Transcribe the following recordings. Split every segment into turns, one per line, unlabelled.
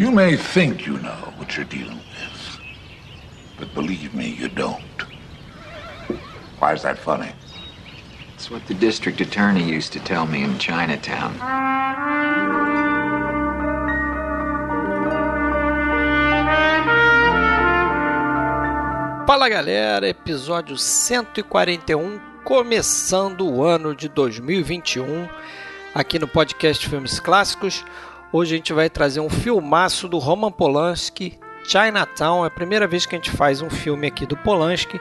You may think you know what you're dealing with, but believe me, you don't. Why is that funny?
It's what the district attorney used to tell me in Chinatown.
Fala galera, episódio 141, começando o ano de 2021, aqui no podcast Filmes Clássicos. Hoje a gente vai trazer um filmaço do Roman Polanski, Chinatown. É a primeira vez que a gente faz um filme aqui do Polanski.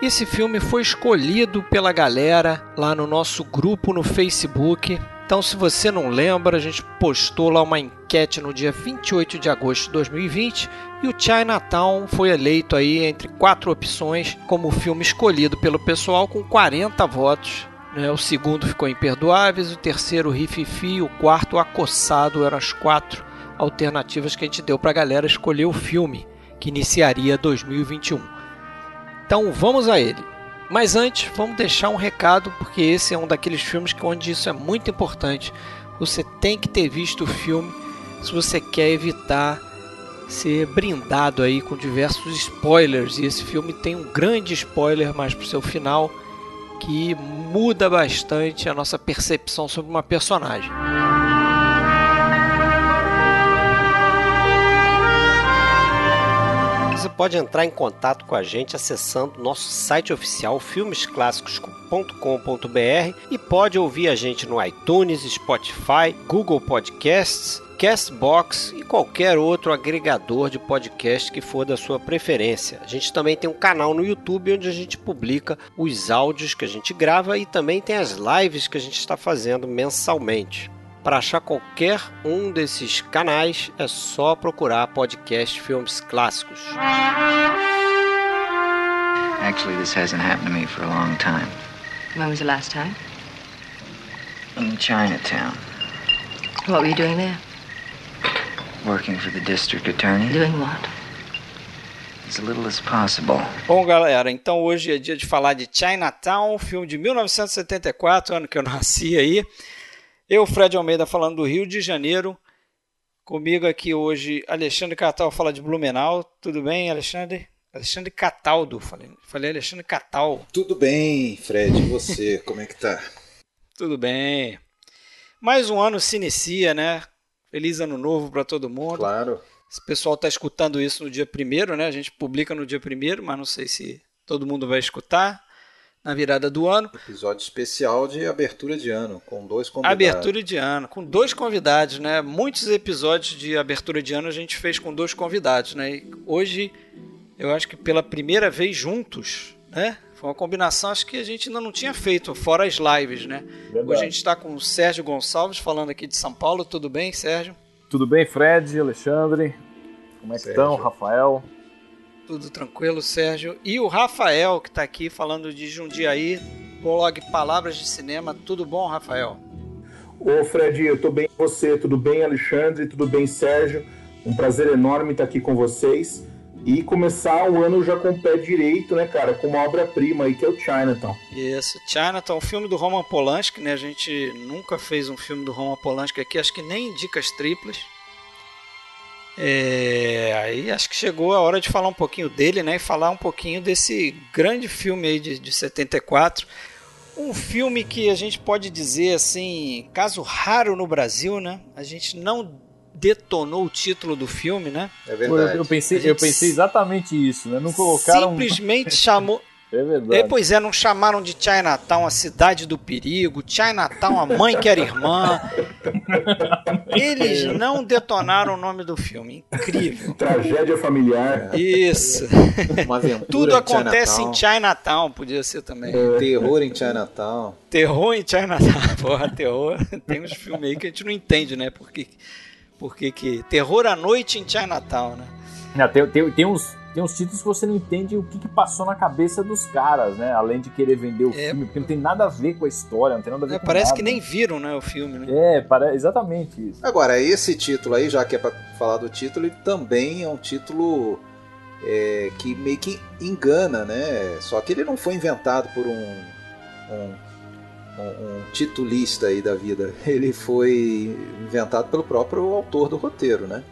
Esse filme foi escolhido pela galera lá no nosso grupo no Facebook. Então, se você não lembra, a gente postou lá uma enquete no dia 28 de agosto de 2020 e o Chinatown foi eleito aí entre quatro opções como o filme escolhido pelo pessoal com 40 votos. Né? O segundo ficou Imperdoáveis, o terceiro Rififi, o quarto Acossado eram as quatro alternativas que a gente deu para a galera escolher o filme que iniciaria 2021. Então vamos a ele. Mas antes, vamos deixar um recado, porque esse é um daqueles filmes que, onde isso é muito importante. Você tem que ter visto o filme se você quer evitar ser brindado aí com diversos spoilers. E esse filme tem um grande spoiler mais pro seu final que muda bastante a nossa percepção sobre uma personagem. Você pode entrar em contato com a gente acessando nosso site oficial filmesclassicos.com.br e pode ouvir a gente no iTunes, Spotify, Google Podcasts, Castbox e qualquer outro agregador de podcast que for da sua preferência. A gente também tem um canal no YouTube onde a gente publica os áudios que a gente grava e também tem as lives que a gente está fazendo mensalmente. Para achar qualquer um desses canais é só procurar podcast Filmes Clássicos.
Actually, this hasn't happened to me for a long time.
When was the last time?
In Chinatown,
What were you doing there?
Working for the district attorney.
Doing what?
As little as possible.
Bom, galera, então hoje é dia de falar de Chinatown, filme de 1974, ano que eu nasci aí. Eu, Fred Almeida, falando do Rio de Janeiro. Comigo aqui hoje, Alexandre Catal fala de Blumenau. Tudo bem, Alexandre? Alexandre Cataldo, falei, falei Alexandre Catal.
Tudo bem, Fred, e você, como é que tá?
Tudo bem. Mais um ano se inicia, né? Feliz ano novo para todo mundo.
Claro.
Esse pessoal está escutando isso no dia primeiro, né? A gente publica no dia primeiro, mas não sei se todo mundo vai escutar na virada do ano.
Episódio especial de abertura de ano, com dois convidados.
Abertura de ano, com dois convidados, né? Muitos episódios de abertura de ano a gente fez com dois convidados, né? E hoje, eu acho que pela primeira vez juntos, né? Foi uma combinação, acho que a gente ainda não tinha feito, fora as lives, né?
Verdade.
Hoje a gente está com o Sérgio Gonçalves falando aqui de São Paulo. Tudo bem, Sérgio?
Tudo bem, Fred, Alexandre? Como é que
Sérgio.
estão, Rafael?
Tudo tranquilo, Sérgio. E o Rafael, que está aqui falando de Jundiaí, blog Palavras de Cinema. Tudo bom, Rafael?
Ô Fred, eu tô bem com você, tudo bem, Alexandre, tudo bem, Sérgio? Um prazer enorme estar aqui com vocês e começar o ano já com o pé direito, né, cara, com uma obra-prima aí que é o Chinatown.
Isso, Chinatown, um filme do Roman Polanski, né? A gente nunca fez um filme do Roman Polanski aqui, acho que nem em dicas triplas. É, aí acho que chegou a hora de falar um pouquinho dele, né? E falar um pouquinho desse grande filme aí de, de 74. Um filme que a gente pode dizer assim, caso raro no Brasil, né? A gente não detonou o título do filme, né?
É
Eu,
verdade.
eu pensei,
A gente
eu pensei exatamente isso, né? Não colocaram.
Simplesmente chamou.
É
É,
verdade.
pois é, não chamaram de Chinatown a cidade do perigo, Chinatown a mãe que era irmã. Eles não detonaram o nome do filme. Incrível.
Tragédia familiar.
Isso.
Uma aventura
Tudo
em
acontece
Chinatown.
em Chinatown, podia ser também.
Terror em Chinatown.
Terror em Chinatown. Porra, terror. Tem uns filmes aí que a gente não entende, né? Porque, porque que. Terror à noite em Chinatown, né?
Não, tem, tem, tem uns, tem uns títulos que você não entende o que, que passou na cabeça dos caras, né? Além de querer vender o
É.
filme, porque não tem nada a ver com a história, não tem nada a ver
É,
com
parece
nada.
que nem viram, né, o filme, né?
É, para... exatamente isso.
Agora, esse título aí, já que é pra falar do título, ele também é um título é, que meio que engana, né? Só que ele não foi inventado por um, um, um- titulista aí da vida. Ele foi inventado pelo próprio autor do roteiro, né?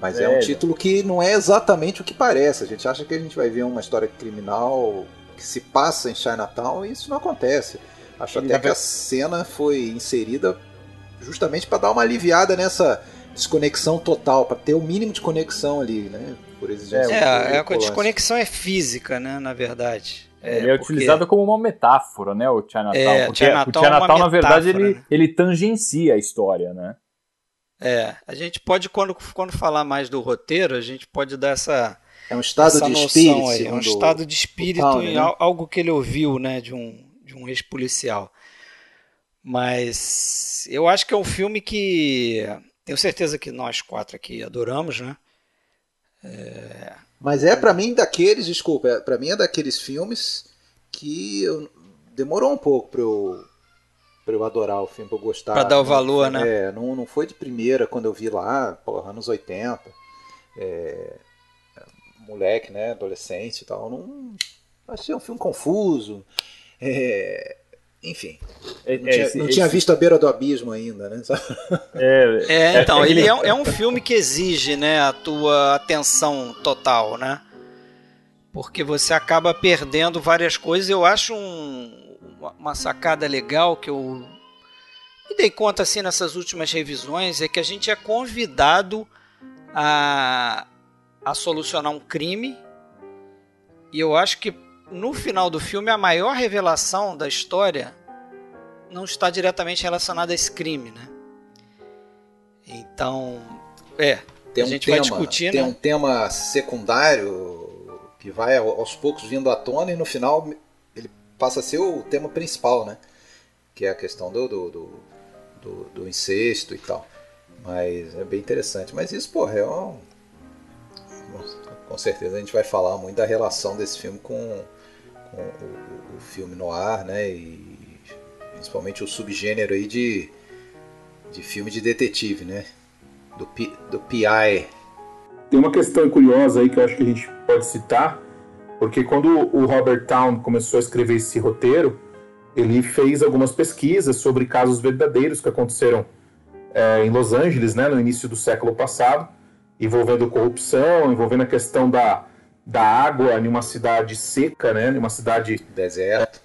Mas é, um título que não é exatamente o que parece. A gente acha que a gente vai ver uma história criminal que se passa em Chinatown e isso não acontece. Acho Ele até que a cena foi inserida justamente para dar uma aliviada nessa desconexão total, para ter o mínimo de conexão ali, né?
Por exigência. É, é a desconexão é física, né? Na verdade.
É, ele é porque... utilizado como uma metáfora, né? O Chinatown.
É,
porque
Chinatown
o Chinatown,
é
na verdade, ele, né? ele tangencia a história, né?
É, a gente pode, quando, quando falar mais do roteiro, a gente pode dar essa.
É um estado de espírito.
Aí, é um estado de espírito em né? algo que ele ouviu, né? De um, de um ex-policial. Mas eu acho que é um filme que tenho certeza que nós quatro aqui adoramos, né?
É... Mas é para mim daqueles, desculpa, é, para mim é daqueles filmes que eu, demorou um pouco para eu para eu adorar o filme, para eu gostar.
Para dar o valor, né?
É, não, não foi de primeira quando eu vi lá, porra, anos 80. É, moleque, né, adolescente e tal, não achei um filme confuso. É, enfim. É, não, tinha, esse, não esse... tinha, visto a beira do abismo ainda, né?
É, é então, ele é um, é um filme que exige né, a tua atenção total, né? Porque você acaba perdendo várias coisas. Eu acho um, uma sacada legal que eu me dei conta assim nessas últimas revisões é que a gente é convidado a, a solucionar um crime. E eu acho que no final do filme, a maior revelação da história não está diretamente relacionada a esse crime, né? Então, é,
tem
a gente
tema,
vai discutir,
tem
né?
um tema secundário que vai aos poucos vindo à tona e no final ele passa a ser o tema principal, né? Que é a questão do, do, do, do, incesto e tal. Mas é bem interessante. Mas isso, porra, é um... Com certeza a gente vai falar muito da relação desse filme com o, o, filme no ar, né? E principalmente o subgênero aí de, de filme de detetive, né? Do, do PI.
Tem uma questão curiosa aí que eu acho que a gente pode citar, porque quando o Robert Town começou a escrever esse roteiro, ele fez algumas pesquisas sobre casos verdadeiros que aconteceram é, em Los Angeles, né, no início do século passado, envolvendo corrupção, envolvendo a questão da da água em uma cidade seca, né? Em uma cidade
deserta.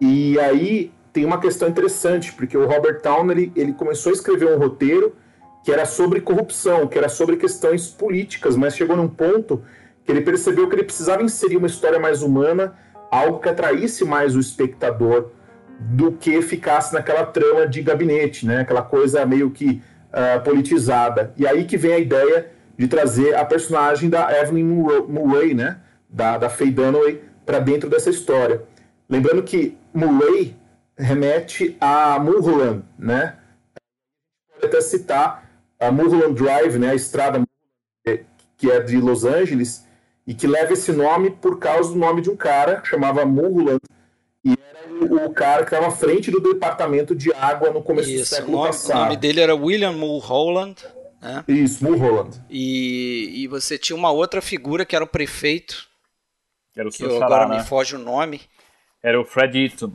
E aí tem uma questão interessante, porque o Robert Town ele, ele começou a escrever um roteiro que era sobre corrupção, que era sobre questões políticas, mas chegou num ponto que ele percebeu que ele precisava inserir uma história mais humana, algo que atraísse mais o espectador do que ficasse naquela trama de gabinete, né? Aquela coisa meio que uh, politizada. E aí que vem a ideia de trazer a personagem da Evelyn Murray, né? Da, da Faye Dunaway, para dentro dessa história. Lembrando que Murray remete a Mulholland, né? Pode até citar a Mulholland Drive, né? A estrada que é de Los Angeles e que leva esse nome por causa do nome de um cara que chamava Mulholland e era o, cara que estava à frente do departamento de água no começo Isso, do século
nome,
passado.
O nome dele era William Mulholland né?
Isso, Mulholland.
E, e você tinha uma outra figura que era o prefeito.
Era o
que eu, agora né? me foge o nome.
Era o Fred Eaton.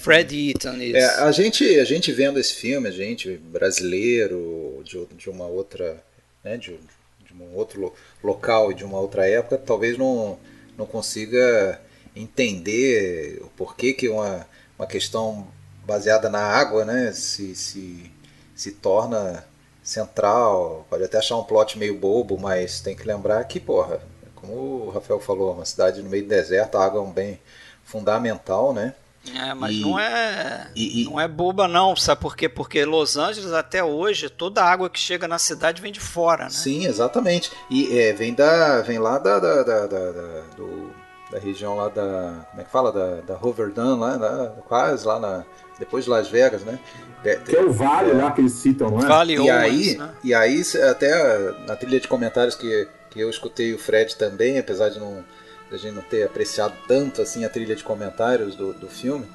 Fred Eaton, isso.
É, a, gente, a gente vendo esse filme, a gente brasileiro, de, de uma outra. Né, de, de um outro local e de uma outra época, talvez não, não consiga entender o porquê que uma, uma questão baseada na água né, se, se, se torna central, pode até achar um plot meio bobo, mas tem que lembrar que, porra, como o Rafael falou, uma cidade no meio do deserto, a água é um bem fundamental, né?
É, mas e, não é e, e, não é boba não, sabe por quê? Porque Los Angeles até hoje, toda a água que chega na cidade vem de fora, né?
Sim, exatamente. E é, vem da vem lá da, da, da, da, do, da região lá da como é que fala da, da Hoverdun lá, lá quase lá na depois de Las Vegas, né?
É, que é o Vale é, lá que eles citam, não é?
Vale
e aí, né? e aí até na trilha de comentários que, que eu escutei o Fred também, apesar de não a gente não ter apreciado tanto assim a trilha de comentários do, do filme,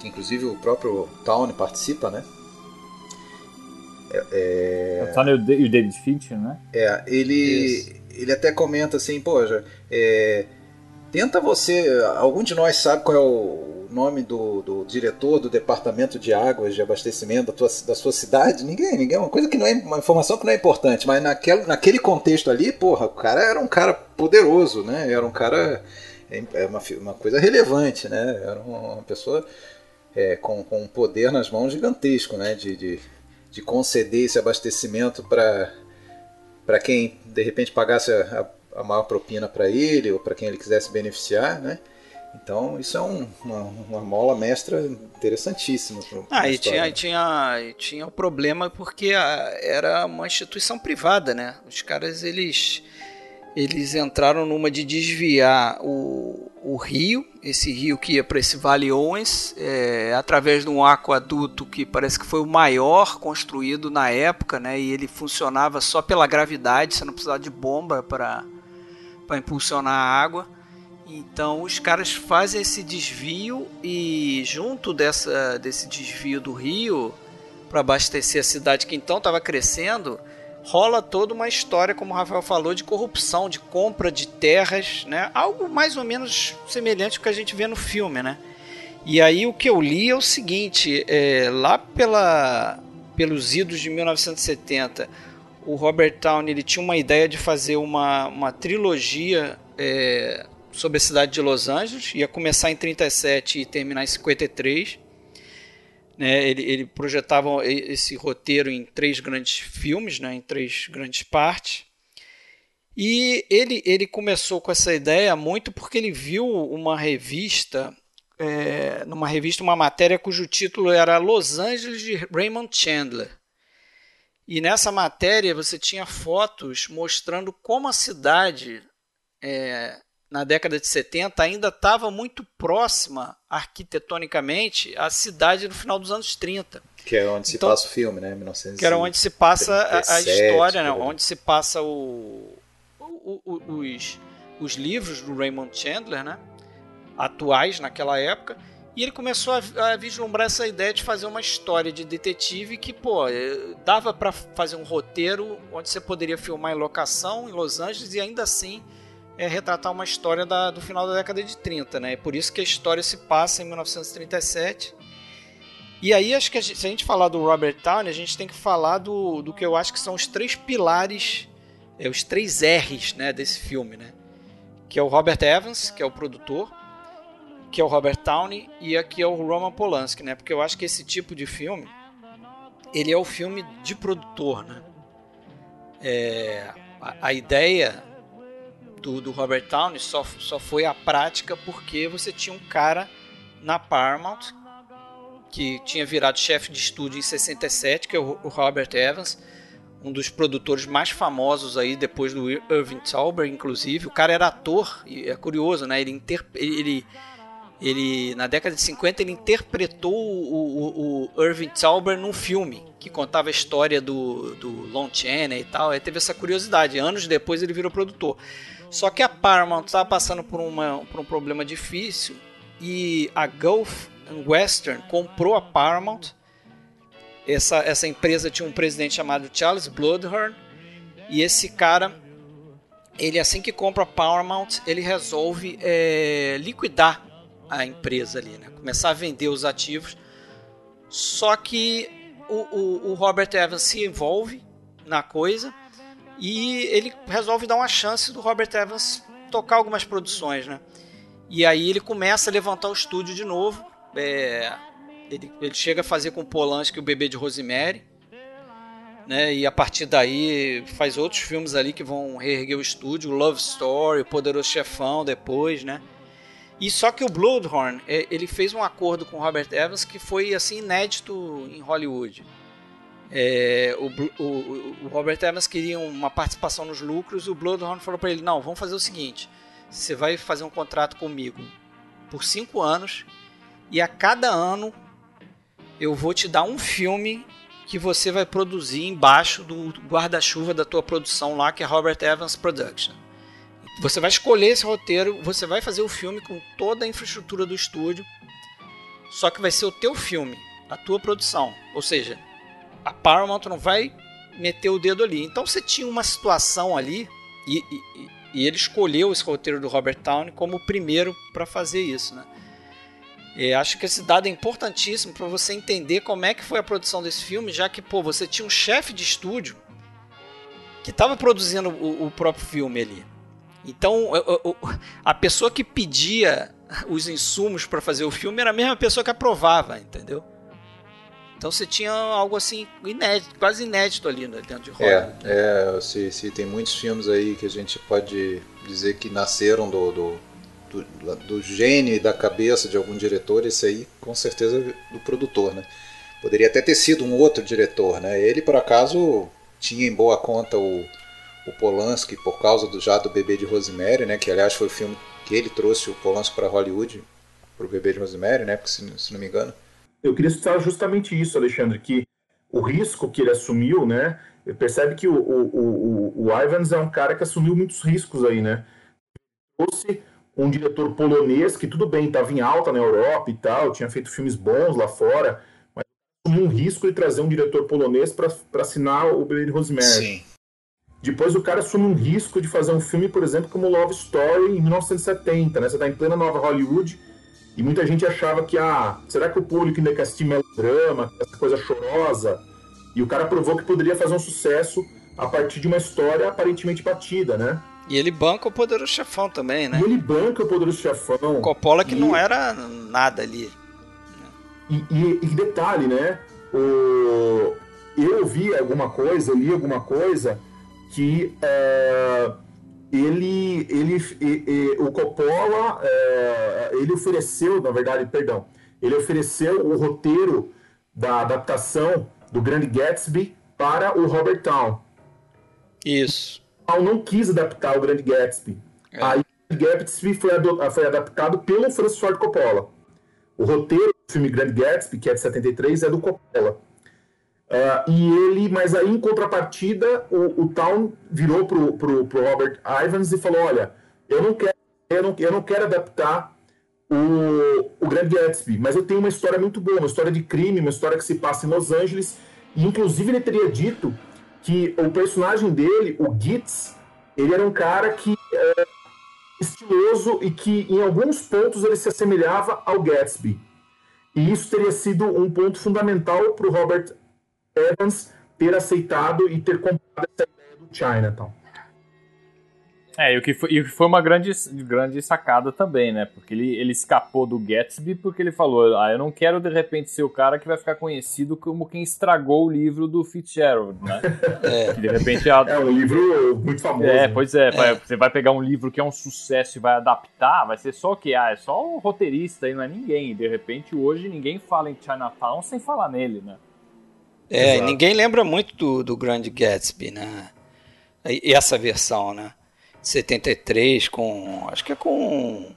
que inclusive o próprio Town participa, né?
É, é... O Town e o David Fincher, né?
É, ele, ele até comenta assim, pô, já, é, tenta você, algum de nós sabe qual é o nome do, do diretor do departamento de águas de abastecimento da, tua, da sua cidade? Ninguém, ninguém. Uma coisa que não é uma informação que não é importante, mas naquele, naquele contexto ali, porra, o cara era um cara poderoso, né? Era um cara. É, é uma, uma coisa relevante, né? Era uma pessoa é, com, com um poder nas mãos gigantesco, né? De, de, de conceder esse abastecimento para quem de repente pagasse a, a maior propina para ele ou para quem ele quisesse beneficiar, né? Então isso é um, uma, uma, mola mestra interessantíssima.
Ah, e tinha, tinha, tinha o um problema porque era uma instituição privada, né? Os caras eles eles entraram numa de desviar o, o rio, esse rio que ia para esse Vale Owens, é, através de um aquaduto que parece que foi o maior construído na época, né? E ele funcionava só pela gravidade, você não precisava de bomba para impulsionar a água. Então os caras fazem esse desvio e junto dessa, desse desvio do rio para abastecer a cidade que então estava crescendo, rola toda uma história, como o Rafael falou, de corrupção, de compra de terras, né? Algo mais ou menos semelhante ao que a gente vê no filme, né? E aí o que eu li é o seguinte, é, lá pela, pelos idos de 1970, o Robert Towney ele tinha uma ideia de fazer uma, uma trilogia é, sobre a cidade de Los Angeles, ia começar em 37 e terminar em 53. Né, ele, ele projetava esse roteiro em três grandes filmes, né, em três grandes partes. E ele, ele começou com essa ideia muito porque ele viu uma revista, é, numa revista, uma matéria cujo título era Los Angeles de Raymond Chandler. E nessa matéria você tinha fotos mostrando como a cidade é, na década de 70 ainda estava muito próxima arquitetonicamente à cidade no final dos anos 30.
Que é onde se então, passa o filme, né? 1937,
que era onde se passa a, a história, né? onde se passa o, o, o, os, os livros do Raymond Chandler, né? atuais naquela época. E ele começou a, a, vislumbrar essa ideia de fazer uma história de detetive que, pô, eh, dava para fazer um roteiro onde você poderia filmar em locação em Los Angeles e ainda assim é retratar uma história da, do final da década de 30, né? É por isso que a história se passa em 1937. E aí, acho que a gente, se a gente falar do Robert Towney, a gente tem que falar do, do que eu acho que são os três pilares, é, os três R's né, desse filme, né? Que é o Robert Evans, que é o produtor, que é o Robert Towney e aqui é o Roman Polanski, né? Porque eu acho que esse tipo de filme, ele é o filme de produtor, né? É, a, a ideia do, do Robert Downey só, só foi a prática porque você tinha um cara na Paramount que tinha virado chefe de estúdio em 67, que é o, o Robert Evans, um dos produtores mais famosos aí depois do Irving Thalber, inclusive. O cara era ator, e é curioso, né? Ele, ele, ele na década de 50 ele interpretou o, o, o Irving Thalber num filme que contava a história do, do Lon Chaney e tal. Aí teve essa curiosidade. Anos depois ele virou produtor. Só que a Paramount estava passando por, uma, por um problema difícil e a Gulf Western comprou a Paramount. Essa, essa empresa tinha um presidente chamado Charles Bloodhorn e esse cara, ele assim que compra a Paramount, ele resolve é, liquidar a empresa ali, né? começar a vender os ativos. Só que o, o, o Robert Evans se envolve na coisa e ele resolve dar uma chance do Robert Evans tocar algumas produções, né? E aí ele começa a levantar o estúdio de novo. É, ele, ele, chega a fazer com Polanski o Bebê de Rosemary. Né? E a partir daí faz outros filmes ali que vão reerguer o estúdio. Love Story, o Poderoso Chefão depois, né? E só que o Bloodhorn, é, ele fez um acordo com Robert Evans que foi assim inédito em Hollywood. É, o, o, o, Robert Evans queria uma participação nos lucros o Bloodhorn falou para ele: Não, vamos fazer o seguinte: você vai fazer um contrato comigo por cinco anos e a cada ano eu vou te dar um filme que você vai produzir embaixo do guarda-chuva da tua produção lá, que é Robert Evans Production. Você vai escolher esse roteiro, você vai fazer o filme com toda a infraestrutura do estúdio, só que vai ser o teu filme, a tua produção. Ou seja, a Paramount não vai meter o dedo ali. Então você tinha uma situação ali e, e, e ele escolheu esse roteiro do Robert Towney como o primeiro para fazer isso, né? E acho que esse dado é importantíssimo para você entender como é que foi a produção desse filme, já que pô, você tinha um chefe de estúdio que estava produzindo o, o, próprio filme ali. Então, a pessoa que pedia os insumos para fazer o filme era a mesma pessoa que aprovava, entendeu? Então você tinha algo assim inédito, quase inédito ali né, dentro de Hollywood.
É, é se, se tem muitos filmes aí que a gente pode dizer que nasceram do, do, do, do da cabeça de algum diretor, esse aí com certeza do produtor, né? Poderia até ter sido um outro diretor, né? Ele por acaso tinha em boa conta o, o Polanski por causa do já do Bebê de Rosemary, né? Que aliás foi o filme que ele trouxe o Polanski para Hollywood, para o Bebê de Rosemary, né? Porque, se, se não me engano.
Eu queria citar justamente isso, Alexandre, que o risco que ele assumiu, né? Percebe que o, o, o, o Ivans é um cara que assumiu muitos riscos aí, né? Trouxe um diretor polonês que tudo bem, estava em alta na Europa e tal, tinha feito filmes bons lá fora, mas assumiu um risco de trazer um diretor polonês para assinar o Bebê de Rosemary. Sim. Depois o cara assume um risco de fazer um filme, por exemplo, como Love Story em 1970, né? Você está em plena Nova Hollywood e muita gente achava que, ah, será que o público ainda quer assistir melodrama, essa coisa chorosa? E o cara provou que poderia fazer um sucesso a partir de uma história aparentemente batida, né?
E ele banca o Poderoso Chefão também, né?
E ele banca o Poderoso Chefão.
Coppola que e... não era nada ali.
E, e, e, detalhe, né? O... Eu ouvi alguma coisa, li alguma coisa que uh, ele, ele, e, o Coppola, uh, ele ofereceu, na verdade, perdão, ele ofereceu o roteiro da adaptação do Grande Gatsby para o Robert Town.
Isso.
Town não quis adaptar o Grande Gatsby. É. Aí o Gatsby foi, foi adaptado pelo Francis Ford Coppola. O roteiro do filme Grande Gatsby, que é de 73, é do Coppola. Uh, e ele, mas aí em contrapartida, o, o Town virou pro, pro, pro Robert Ivans e falou: Olha, eu não quero, eu não, eu não quero adaptar o, o Grande Gatsby, mas eu tenho uma história muito boa, uma história de crime, uma história que se passa em Los Angeles. E inclusive ele teria dito que o personagem dele, o Gitz, ele era um cara que é estiloso e que em alguns pontos ele se assemelhava ao Gatsby. E isso teria sido um ponto fundamental para o Robert Evans ter aceitado e ter comprado essa ideia do Chinatown.
É, e o que foi, e foi uma grande, grande sacada também, né? Porque ele, ele escapou do Gatsby porque ele falou: ah, eu não quero de repente ser o cara que vai ficar conhecido como quem estragou o livro do Fitzgerald, né?
É. Que de repente é, é um livro muito famoso.
É, pois é, é, Você vai pegar um livro que é um sucesso e vai adaptar, vai ser só o que? Ah, é só o roteirista e não é ninguém. E de repente hoje ninguém fala em Chinatown sem falar nele, né?
É, Exato. ninguém lembra muito do, do Grande Gatsby, né? E essa versão, né? 73 com. Acho que é com.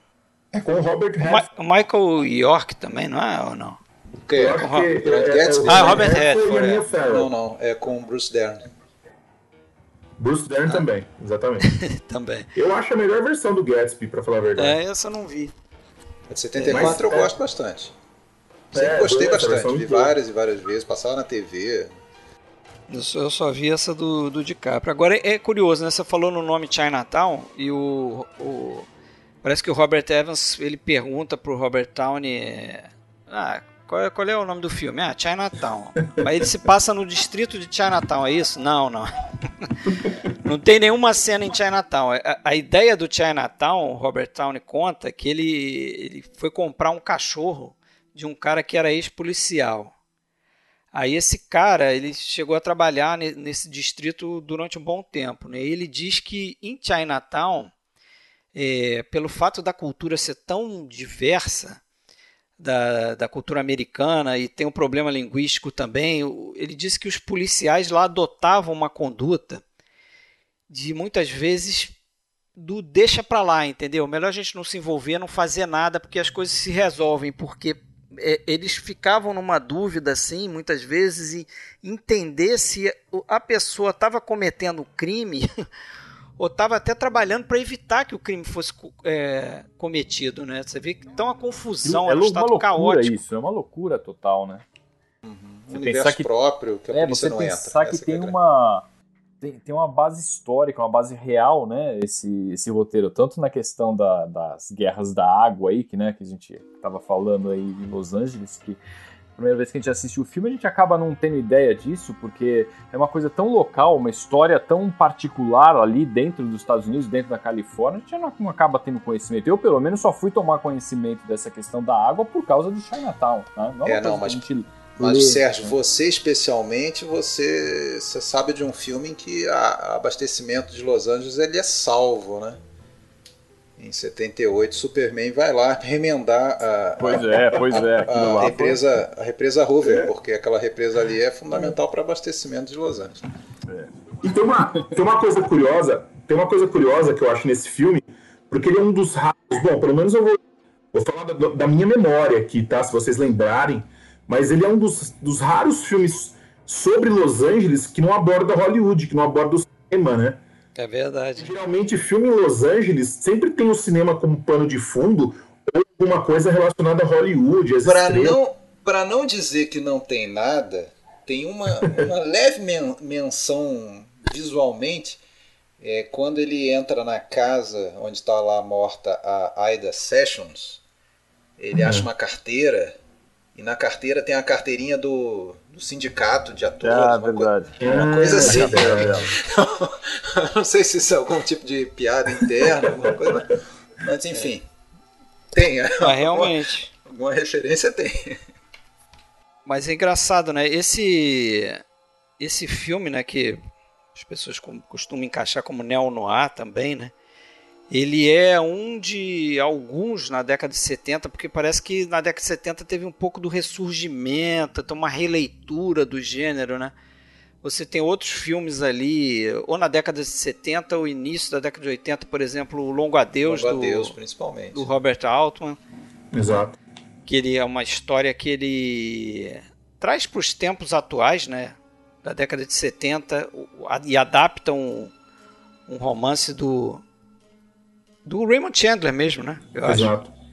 É com o Robert
Redford. O Michael York também, não é? Ou não?
Que é, com Robert Gatsby?
Ah, Robert Redford.
É. Não, não. É com Bruce Dern.
Bruce Dern ah. também, exatamente.
também.
Eu acho a melhor versão do Gatsby, pra falar a verdade.
É, essa eu não vi.
A de 74 Mas, eu é... gosto bastante. Sempre é, gostei bastante. Vi várias e várias vezes, passava na TV.
Eu só, eu só vi essa do, do DiCaprio. Agora é, é curioso, né? Você falou no nome Chinatown e o, o parece que o Robert Evans ele pergunta pro Robert Downey, ah, qual é, qual é o nome do filme? Ah, Chinatown. Mas ele se passa no distrito de Chinatown, é isso? Não, não. não tem nenhuma cena em Chinatown. A, a ideia do Chinatown, o Robert Downey conta que ele, ele foi comprar um cachorro de um cara que era ex-policial. Aí esse cara, ele chegou a trabalhar nesse distrito durante um bom tempo. Né? Ele diz que em Chinatown, é, pelo fato da cultura ser tão diversa, da, da cultura americana, e tem um problema linguístico também, ele disse que os policiais lá adotavam uma conduta de muitas vezes do deixa para lá, entendeu? Melhor a gente não se envolver, não fazer nada, porque as coisas se resolvem, porque é, eles ficavam numa dúvida, assim, muitas vezes, e entender se a pessoa estava cometendo crime ou estava até trabalhando para evitar que o crime fosse é, cometido, né? Você vê que tá uma confusão,
é um estado loucura caótico. isso, é uma loucura total, né?
Uhum. Você um universo que, próprio que a
é, você não pensar entra. que tem é uma tem, tem uma base histórica, uma base real, né? Esse, esse roteiro, tanto na questão da, das guerras da água aí, que, né, que a gente estava falando aí em Los Angeles, que a primeira vez que a gente assistiu o filme, a gente acaba não tendo ideia disso, porque é uma coisa tão local, uma história tão particular ali dentro dos Estados Unidos, dentro da Califórnia, a gente não, não acaba tendo conhecimento. Eu, pelo menos, só fui tomar conhecimento dessa questão da água por causa de Chinatown. Né?
Não é, não, mas, mas Sérgio, né? você especialmente, você, você sabe de um filme em que o abastecimento de Los Angeles ele é salvo, né? Em 78, Superman vai lá remendar a,
pois é, pois é,
a, a represa, a represa Hoover, é. porque aquela represa ali é fundamental para abastecimento de Los Angeles.
É. E tem uma, tem uma coisa curiosa, tem uma coisa curiosa que eu acho nesse filme, porque ele é um dos raros. Bom, pelo menos eu vou, vou falar da, da minha memória aqui, tá? Se vocês lembrarem, mas ele é um dos, dos raros filmes sobre Los Angeles que não aborda Hollywood, que não aborda o cinema, né?
É verdade.
Geralmente, filme em Los Angeles sempre tem o cinema como pano de fundo ou alguma coisa relacionada a Hollywood.
Para não, pra não dizer que não tem nada, tem uma, uma leve men menção visualmente é, quando ele entra na casa onde está lá morta a Aida Sessions. Ele uhum. acha uma carteira e na carteira tem a carteirinha do, do sindicato de atores.
Ah, uma verdade.
Coisa, uma coisa assim. É, é, não sei se isso é algum tipo de piada interna, alguma coisa, mas enfim. Tem.
Mas realmente.
Alguma, alguma referência tem.
Mas é engraçado, né? Esse, esse filme, né, que as pessoas costumam encaixar como neo-noir também, né? Ele é um de alguns na década de 70, porque parece que na década de 70 teve um pouco do ressurgimento, tem uma releitura do gênero, né? Você tem outros filmes ali, ou na década de 70 ou início da década de 80, por exemplo, o Longo Adeus,
Longo Adeus do, principalmente.
do Robert Altman.
Exato.
Que ele é uma história que ele traz para os tempos atuais, né? Da década de 70 e adapta um, um romance do do Raymond Chandler mesmo, né?
Eu Exato. Acho.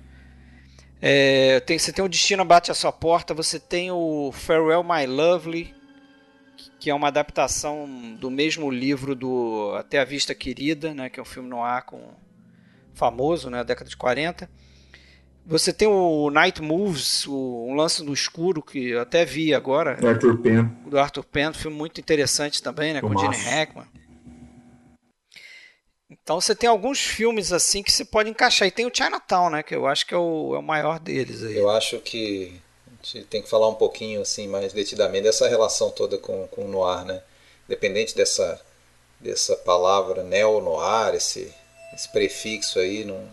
É, tem, você tem o Destino Bate a Sua Porta, você tem o Farewell My Lovely, que é uma adaptação do mesmo livro do Até a Vista Querida, né, que é um filme no ar com famoso, né, da década de 40. Você tem o Night Moves, o Um Lance no Escuro, que eu até vi agora.
Do Arthur Penn.
Do Arthur Penn, um filme muito interessante também, né, com o Gene Hackman. Então você tem alguns filmes assim que você pode encaixar. E tem o Chinatown, né? Que eu acho que é o, é o maior deles aí.
Eu acho que a gente tem que falar um pouquinho assim mais detidamente dessa relação toda com, com o noir, né? Independente dessa, dessa palavra neo-noir, esse, esse prefixo aí. Não...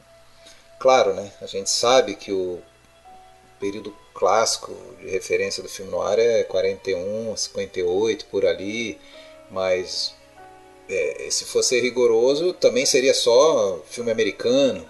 Claro, né? A gente sabe que o período clássico de referência do filme noir é 41, 58, por ali, mas é, se fosse rigoroso, também seria só filme americano.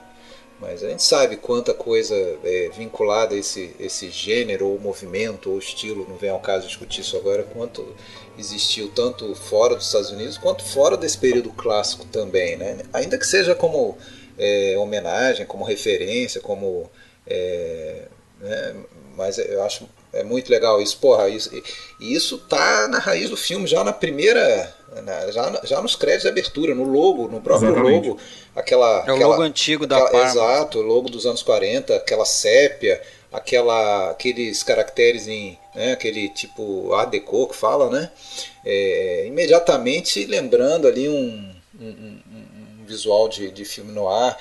Mas a gente sabe quanta coisa é vinculada a esse, esse gênero, ou movimento, ou estilo, não vem ao caso discutir isso agora, quanto existiu tanto fora dos Estados Unidos quanto fora desse período clássico também. Né? Ainda que seja como é, homenagem, como referência, como. É, né? Mas eu acho é muito legal isso. Porra, isso, e isso tá na raiz do filme, já na primeira né, já, já nos créditos de abertura, no logo, no próprio Exatamente. logo, aquela.
É o
aquela,
logo antigo da aquela,
Exato, o logo dos anos 40, aquela sépia, aquela, aqueles caracteres em. Né, aquele tipo Art Deco que fala, né? É, imediatamente lembrando ali um, um, um, um visual de, de filme no ar.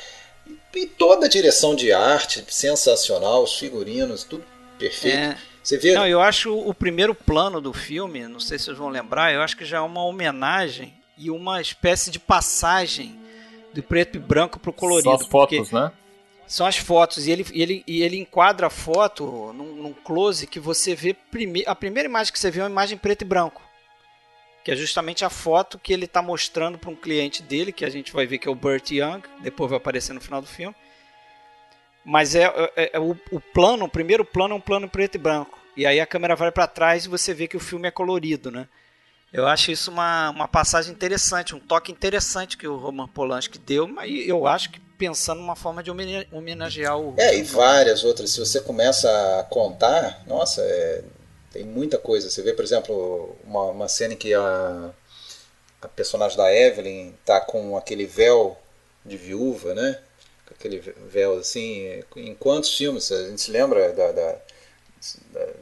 E toda a direção de arte sensacional, os figurinos, tudo perfeito. É.
Você vê? Não, eu acho o primeiro plano do filme, não sei se vocês vão lembrar, eu acho que já é uma homenagem e uma espécie de passagem do preto e branco pro colorido. São
as fotos, né?
São as fotos. E ele, ele, e ele enquadra a foto num, num close que você vê. Prime a primeira imagem que você vê é uma imagem preto e branco. Que é justamente a foto que ele está mostrando para um cliente dele, que a gente vai ver que é o Burt Young, depois vai aparecer no final do filme. Mas é, é, é o, o, plano, o primeiro plano é um plano preto e branco. E aí a câmera vai para trás e você vê que o filme é colorido, né? Eu acho isso uma, uma passagem interessante, um toque interessante que o Roman Polanski deu, mas eu acho que pensando numa forma de homenagear o.
É, e várias outras. Se você começa a contar, nossa, é, tem muita coisa. Você vê, por exemplo, uma, uma cena em que a, a personagem da Evelyn tá com aquele véu de viúva, né? Com aquele véu assim. Em quantos filmes? A gente se lembra da, da,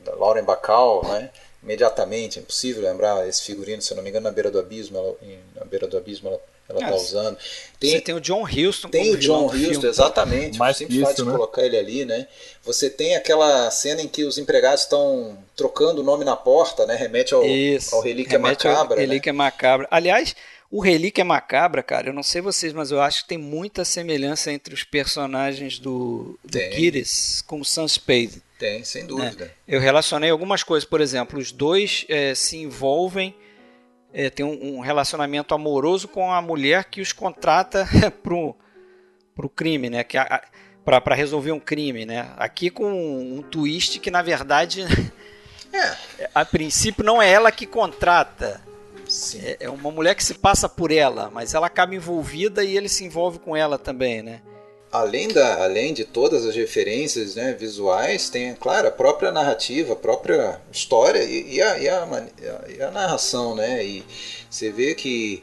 da, Lauren Bacall, né? Imediatamente, é impossível lembrar esse figurino, se eu não me engano, na beira do abismo, ela, na beira do abismo ela ela está usando.
Tem, você tem o John Huston.
Tem o John Huston, exatamente.
Mais
sempre
isso,
faz de
né?
colocar ele ali, né? Você tem aquela cena em que os empregados estão trocando o nome na porta, né? Remete ao,
Isso.
ao Relíquia
Remete ao
Macabra. né?
Relíquia Macabra. Aliás, o Relíquia Macabra, cara, eu não sei vocês, mas eu acho que tem muita semelhança entre os personagens do, do. Kiris com o Sam Spade.
Tem, sem
né?
dúvida.
Eu relacionei algumas coisas, por exemplo, os dois eh, se envolvem, eh, tem um, um relacionamento amoroso com a mulher que os contrata pro, pro crime, né? Que para resolver um crime, né? Aqui com um, twist que na verdade,
É,
a princípio não é ela que contrata,
sim.
é, é uma mulher que se passa por ela, mas ela acaba envolvida e ele se envolve com ela também, né?
Além, da, além de todas as referências né, visuais, tem, claro, a própria narrativa, a própria história e, e, a, e, a, e a narração. Né? E você vê que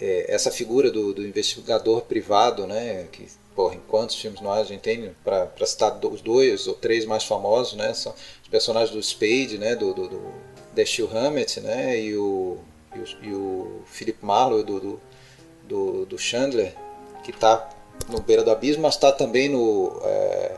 é, essa figura do, do investigador privado, né, que porra, em quantos filmes nós a gente tem, para citar os dois ou três mais famosos, né, são os personagens do Spade, né, do, do, do Dashiell Hammett né, e, o, e, o, e o Philip Marlowe do, do, do Chandler, que está no Beira do Abismo, mas está também no é,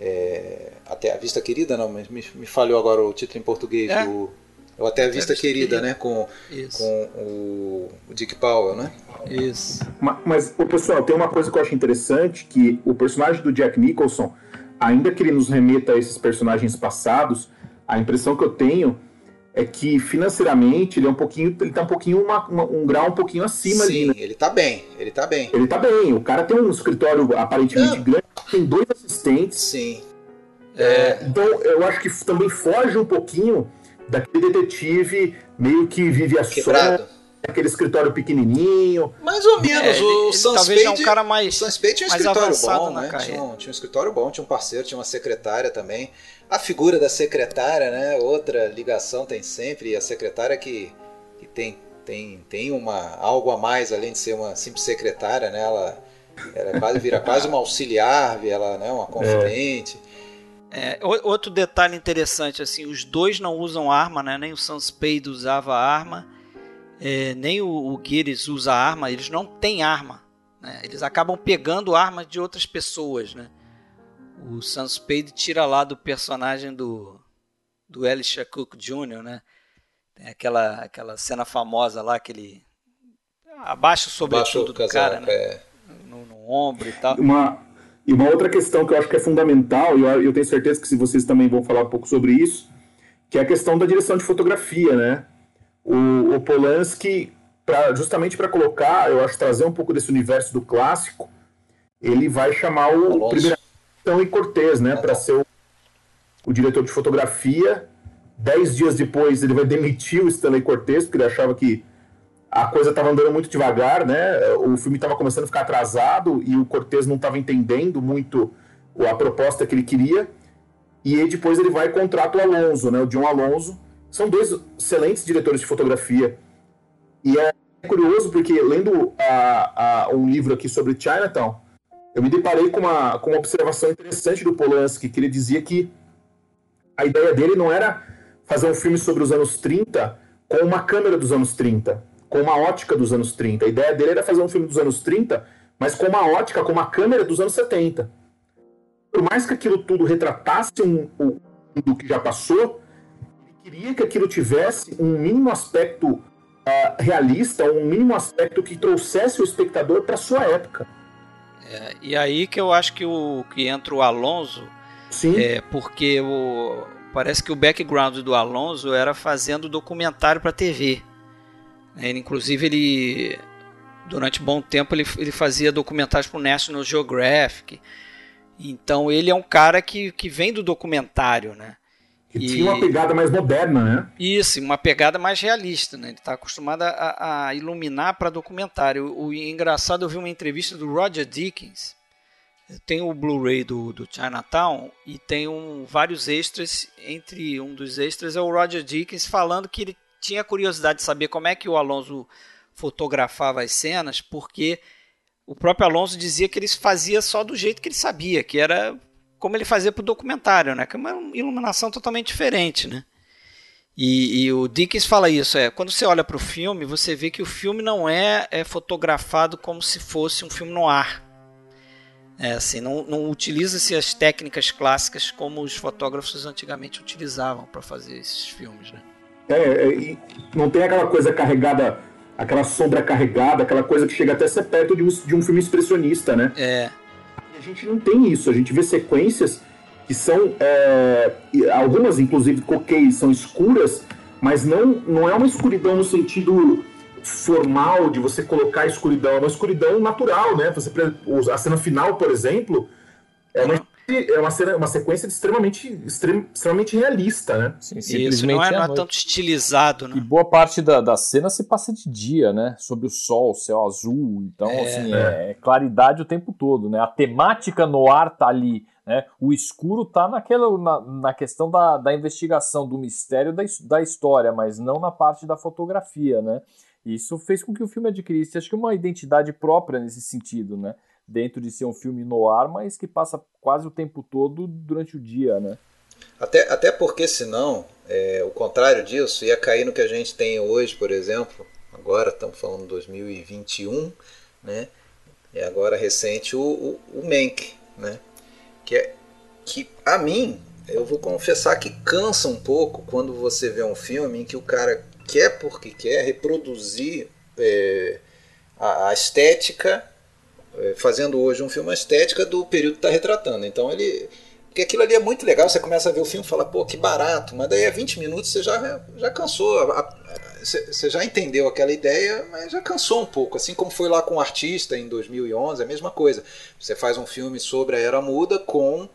é, Até a Vista Querida, não, mas me, me falhou agora o título em português,
É.
o, o Até a Vista,
Vista
Querida,
Querida.
né, com,
Isso.
com o, o Dick Powell, né?
Isso.
Ma- Mas, ô, pessoal, tem uma coisa que eu acho interessante, que o personagem do Jack Nicholson, ainda que ele nos remeta a esses personagens passados, a impressão que eu tenho é que financeiramente ele é um pouquinho, ele tá um pouquinho uma- uma- um grau um pouquinho acima ali,
Sim,
né?
ele tá bem, ele tá bem.
Ele tá bem, o cara tem um escritório aparentemente
Não.
grande, tem dois assistentes,
Sim.
então eu acho que também foge um pouquinho daquele detetive meio que vive a
Quebrado.
sombra, aquele escritório pequenininho,
Mais ou menos,
É, ele-
o
ele talvez é um cara mais-
o Sam Spade tinha um escritório bom, né? Tinha um, tinha um escritório bom, tinha um parceiro, tinha uma secretária também. A figura da secretária, né? Outra ligação tem sempre, e a secretária que, que tem, tem, tem uma, algo a mais, além de ser uma simples secretária, né? Ela, ela quase, vira quase uma auxiliar, ela né? uma confidente.
É, o- outro detalhe interessante, assim, os dois não usam arma, né? Nem o Sam Spade usava arma, é, nem o, o Gires usa arma, eles não têm arma. né? Eles acabam pegando armas de outras pessoas, né? O Sam Spade tira lá do personagem do, do Elisha Cook Jr., né? Tem aquela, aquela cena famosa lá que ele abaixa o sobretudo
o
do cara,
casaco,
né?
é.
no, no ombro e tal.
Uma, e uma outra questão que eu acho que é fundamental, e eu, eu tenho certeza que se vocês também vão falar um pouco sobre isso, que é a questão da direção de fotografia, né? O, o Polanski, pra, justamente para colocar, eu acho, trazer um pouco desse universo do clássico, ele vai chamar o
Alonso.
primeiro Stanley Cortez, né, para ser o, o diretor de fotografia. Dez dias depois ele vai demitir o Stanley Cortez, porque ele achava que a coisa estava andando muito devagar, né? O filme estava começando a ficar atrasado e o Cortez não estava entendendo muito a proposta que ele queria. E aí depois ele vai e contrata o Alonso, né? O John Alonso. São dois excelentes diretores de fotografia. E é curioso porque lendo a, a, um livro aqui sobre Chinatown, eu me deparei com uma, com uma observação interessante do Polanski, que ele dizia que a ideia dele não era fazer um filme sobre os anos 30 com uma câmera dos anos 30, com uma ótica dos anos 30. A ideia dele era fazer um filme dos anos 30, mas com uma ótica, com uma câmera dos anos 70. Por mais que aquilo tudo retratasse um, um que já passou, ele queria que aquilo tivesse um mínimo aspecto uh, realista, um mínimo aspecto que trouxesse o espectador para sua época.
É, e aí que eu acho que, o, que entra o Alonso,
Sim.
é, porque o, parece que o background do Alonso era fazendo documentário para TV. Ele, inclusive, ele durante um bom tempo ele, ele fazia documentários para o National Geographic. Então ele é um cara que, que vem do documentário, né?
Que e... tinha uma pegada mais moderna, né?
Isso, uma pegada mais realista, né? Ele está acostumado a, a iluminar para documentário. O, o, engraçado, eu vi uma entrevista do Roger Dickens. Tem o Blu-ray do, do Chinatown e tem um, vários extras. Entre um dos extras é o Roger Dickens falando que ele tinha curiosidade de saber como é que o Alonso fotografava as cenas, porque o próprio Alonso dizia que ele fazia só do jeito que ele sabia, que era como ele fazia para o documentário, né? Que é uma iluminação totalmente diferente, né? E, e, o Dickens fala isso, é, quando você olha para o filme, você vê que o filme não é, é, fotografado como se fosse um filme no ar. É, assim, não, não utiliza-se as técnicas clássicas como os fotógrafos antigamente utilizavam para fazer esses filmes, né?
É, é não tem aquela coisa carregada, aquela sombra carregada, aquela coisa que chega até a ser perto de um, de um filme expressionista, né?
É.
Gente não tem isso, a gente vê sequências que são é, algumas inclusive coqueias são escuras, mas não não é uma escuridão no sentido formal de você colocar a escuridão, é uma escuridão natural, né? Você a cena final, por exemplo, é uma é uma, cena, uma sequência extremamente, extrem, extremamente realista, né?
Sim, Isso, não é, não é tanto estilizado, né?
E boa parte da, da cena se passa de dia, né? Sob o sol, céu azul. Então, é, assim, é. é. claridade o tempo todo, né? A temática no ar tá ali. Né? O escuro está naquela, na, na questão da, da investigação, do mistério da, da história, mas não na parte da fotografia. Né? Isso fez com que o filme adquirisse, acho que, uma identidade própria nesse sentido, né? Dentro de ser um filme no ar, mas que passa quase o tempo todo durante o dia. Né?
Até, até porque, senão, é, o contrário disso ia cair no que a gente tem hoje, por exemplo. Agora estamos falando de 2021, né? E agora recente o, o, o Mank, né? que é que a mim eu vou confessar que cansa um pouco quando você vê um filme em que o cara quer porque quer reproduzir é, a, a, estética, fazendo hoje um filme a estética do período que está retratando. Então ele. Porque aquilo ali é muito legal, você começa a ver o filme e fala, pô, que barato, mas daí a 20 minutos você já, já cansou, você já entendeu aquela ideia, mas já cansou um pouco. Assim como foi lá com o Artista em 2011, é a mesma coisa. Você faz um filme sobre a Era Muda com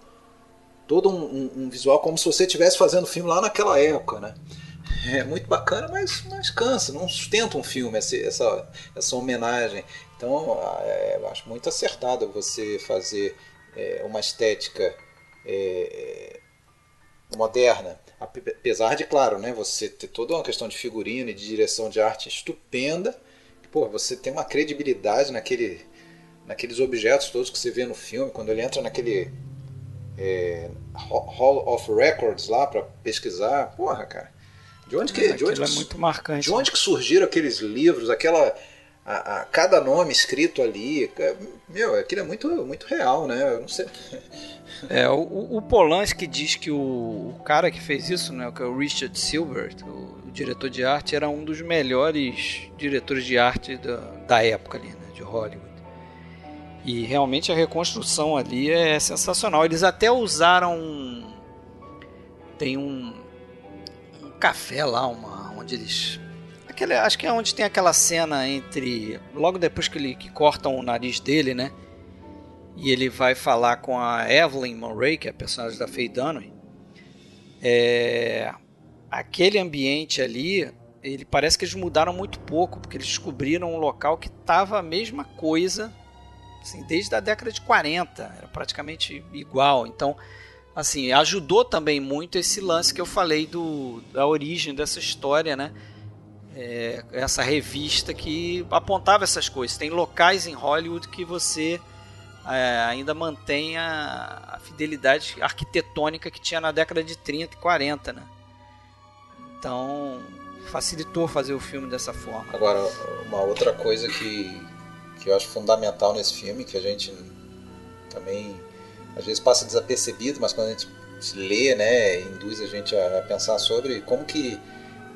todo um, um, um visual como se você estivesse fazendo filme lá naquela época, né? É muito bacana, mas, mas cansa, não sustenta um filme essa, essa, essa homenagem. Então, é, eu acho muito acertado você fazer é, uma estética é, moderna Apesar de, claro, né, você ter toda uma questão de figurino e de direção de arte estupenda, pô, você tem uma credibilidade naquele, naqueles objetos todos que você vê no filme, quando ele entra naquele é, Hall of Records lá para pesquisar, porra, cara. De onde que, de onde,
é muito marcante.
De onde que surgiram aqueles livros, aquela a, a, cada nome escrito ali, meu, aquilo é muito, muito real, né? Eu não sei.
É, o, o Polanski diz que o, o, cara que fez isso, né, que é o Richard Silver, o, o, diretor de arte, era um dos melhores diretores de arte da, da época ali, né, de Hollywood. E realmente a reconstrução ali é sensacional. Eles até usaram. Tem um, um café lá, uma, onde eles aquele, acho que é onde tem aquela cena entre. Logo depois que, ele, que cortam o nariz dele, né? E ele vai falar com a Evelyn Murray, que é a personagem da Faye Dunaway. É, aquele ambiente ali, ele parece que eles mudaram muito pouco, porque eles descobriram um local que estava a mesma coisa assim, desde a década de 40, era praticamente igual. Então, assim, ajudou também muito esse lance que eu falei do, da origem dessa história, né? É, essa revista que apontava essas coisas. Tem locais em Hollywood que você é, ainda mantém a, a, fidelidade arquitetônica que tinha na década de 30 e 40, né? Então facilitou fazer o filme dessa forma.
Agora, uma outra coisa que, que eu acho fundamental nesse filme, que a gente também às vezes passa desapercebido, mas quando a gente lê, né, induz a gente a pensar sobre como que